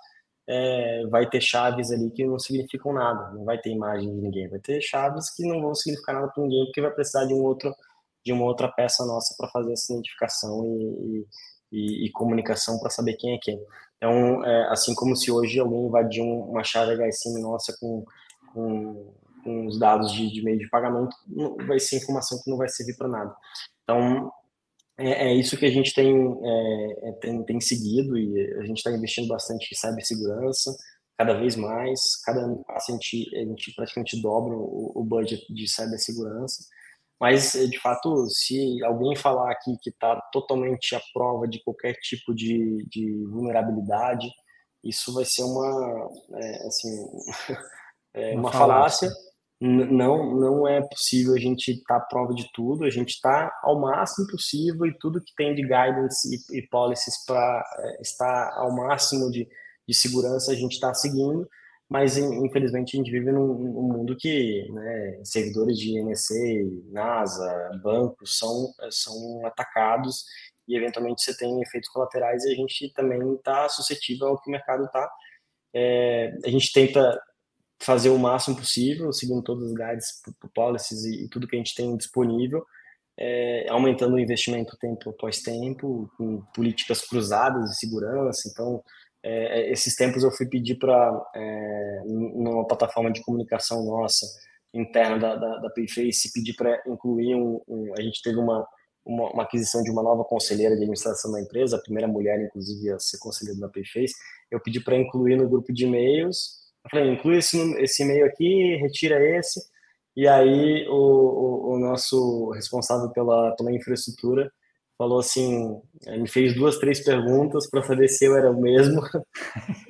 é, vai ter chaves ali que não significam nada, não vai ter imagem de ninguém, vai ter chaves que não vão significar nada para ninguém, porque vai precisar de um outro de uma outra peça nossa para fazer essa identificação e, e, e comunicação para saber quem é quem. Então, é, assim como se hoje alguém invadir uma chave HSM nossa com, com, com os dados de, de meio de pagamento, vai ser informação que não vai servir para nada. Então, é, é, isso que a gente tem, é, é tem, tem, seguido e a gente está investindo bastante em cibersegurança, cada vez mais. Cada ano passa, a gente, a gente praticamente dobra o, o budget de cibersegurança. Mas, de fato, se alguém falar aqui que está totalmente à prova de qualquer tipo de, de vulnerabilidade, isso vai ser uma, é, assim, é, uma, uma falácia. falácia não não é possível a gente estar tá à prova de tudo, a gente está ao máximo possível e tudo que tem de guidance e, e policies para é, estar ao máximo de, de segurança a gente está seguindo, mas infelizmente a gente vive num, num mundo que né, servidores de NSA, NASA, bancos são, são atacados e eventualmente você tem efeitos colaterais e a gente também está suscetível ao que o mercado está. É, a gente tenta fazer o máximo possível, seguindo todas as guides, policies e, e tudo que a gente tem disponível, é, aumentando o investimento tempo após tempo, com políticas cruzadas de segurança. Então, é esses tempos eu fui pedir para, é, numa plataforma de comunicação nossa, interna da, da, da Payface, pedir para incluir um, um, A gente teve uma, uma, uma, aquisição de uma nova conselheira de administração da empresa, a primeira mulher, inclusive, a ser conselheira da Payface. Eu pedi para incluir no grupo de e-mails eu falei, inclui esse, esse e-mail aqui, retira esse. E aí o, o, o, nosso responsável pela, pela infraestrutura falou assim, eh, me fez duas, três perguntas para saber se eu era o mesmo,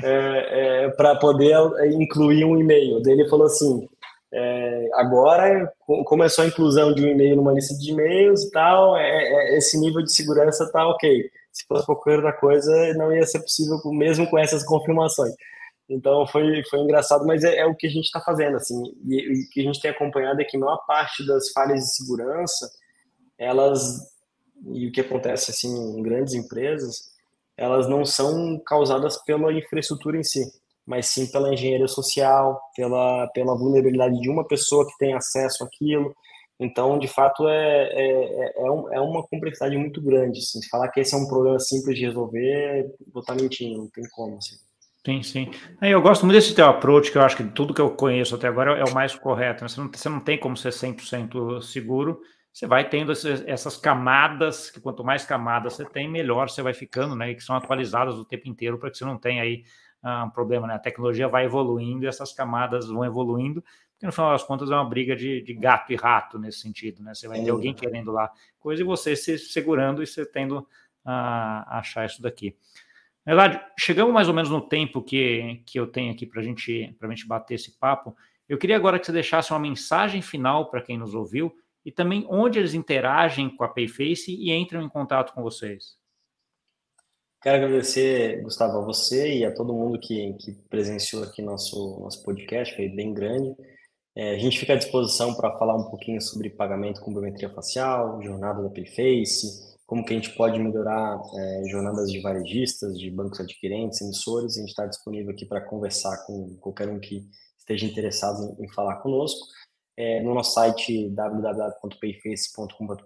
é, é, para poder incluir um e-mail. Daí ele falou assim, é, agora começou a inclusão de um e-mail numa lista de e-mails e tal, é, é, esse nível de segurança tá ok. Se fosse qualquer outra coisa, não ia ser possível, mesmo com essas confirmações. Então foi, foi engraçado, mas é, é o que a gente está fazendo, assim, e, o que a gente tem acompanhado é que a maior parte das falhas de segurança, elas, e o que acontece, assim, em grandes empresas, elas não são causadas pela infraestrutura em si, mas sim pela engenharia social, pela, pela vulnerabilidade de uma pessoa que tem acesso àquilo, Então, de fato, é, é, é, um, é uma complexidade muito grande. Assim. Falar que esse é um problema simples de resolver, vou estar mentindo, não tem como. Assim. Sim, sim. Eu gosto muito desse teu approach, que eu acho que tudo que eu conheço até agora é o mais correto. Né? Você, não, você não tem como ser 100% seguro, você vai tendo essas camadas, que quanto mais camadas você tem, melhor você vai ficando, né? E que são atualizadas o tempo inteiro para que você não tenha aí ah, um problema, né? A tecnologia vai evoluindo e essas camadas vão evoluindo, porque no final das contas é uma briga de, de gato e rato nesse sentido, né? Você vai ter alguém querendo lá coisa e você se segurando e você tendo a achar isso daqui. Verdade, chegamos mais ou menos no tempo que, que eu tenho aqui para gente, a gente bater esse papo. Eu queria agora que você deixasse uma mensagem final para quem nos ouviu e também onde eles interagem com a Payface e entram em contato com vocês. Quero agradecer, Gustavo, a você e a todo mundo que, que presenciou aqui nosso, nosso podcast, foi bem grande. É, a gente fica à disposição para falar um pouquinho sobre pagamento com biometria facial, jornada da Payface, como que a gente pode melhorar é, jornadas de varejistas, de bancos adquirentes, emissores. A gente está disponível aqui para conversar com qualquer um que esteja interessado em, em falar conosco é, no nosso site www.payface.com.br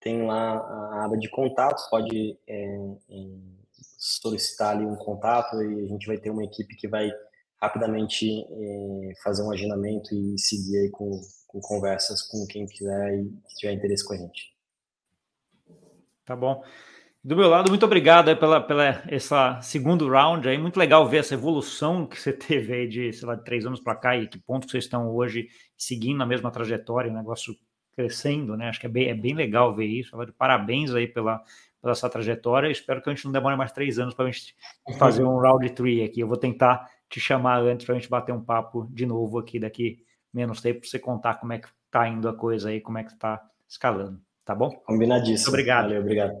tem lá a aba de contatos, pode é, solicitar ali um contato e a gente vai ter uma equipe que vai rapidamente fazer um agendamento e seguir com, com conversas com quem quiser e tiver interesse com a gente. Tá bom. Do meu lado, muito obrigado pela, pela essa segundo round aí. Muito legal ver essa evolução que você teve aí de, sei lá, de três anos para cá e que ponto vocês estão hoje seguindo a mesma trajetória, o negócio crescendo, né? Acho que é bem, é bem legal ver isso. Parabéns aí pela, pela essa trajetória. Espero que a gente não demore mais três anos para a gente fazer um round three aqui. Eu vou tentar te chamar antes para a gente bater um papo de novo aqui daqui menos tempo para você contar como é que tá indo a coisa aí, como é que está escalando. Tá bom? Combinadíssimo. Muito obrigado. Valeu, obrigado.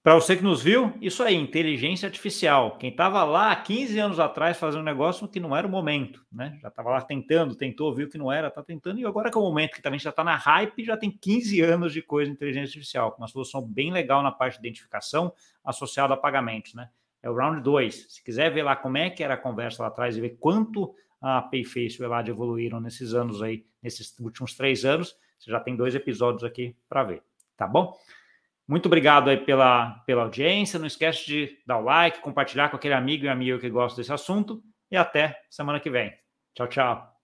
Para você que nos viu, isso aí, inteligência artificial. Quem estava lá 15 anos atrás fazendo um negócio que não era o momento, né? Já estava lá tentando, tentou, viu que não era, está tentando, e agora que é o momento que também já está na hype, já tem 15 anos de coisa de inteligência artificial, uma solução bem legal na parte de identificação associada a pagamentos, né? É o round 2. Se quiser ver lá como é que era a conversa lá atrás e ver quanto a Payface e o Elad evoluíram nesses anos aí, nesses últimos três anos, você já tem dois episódios aqui para ver, tá bom? Muito obrigado aí pela, pela audiência. Não esquece de dar o like, compartilhar com aquele amigo e amigo que gosta desse assunto. E até semana que vem. Tchau, tchau.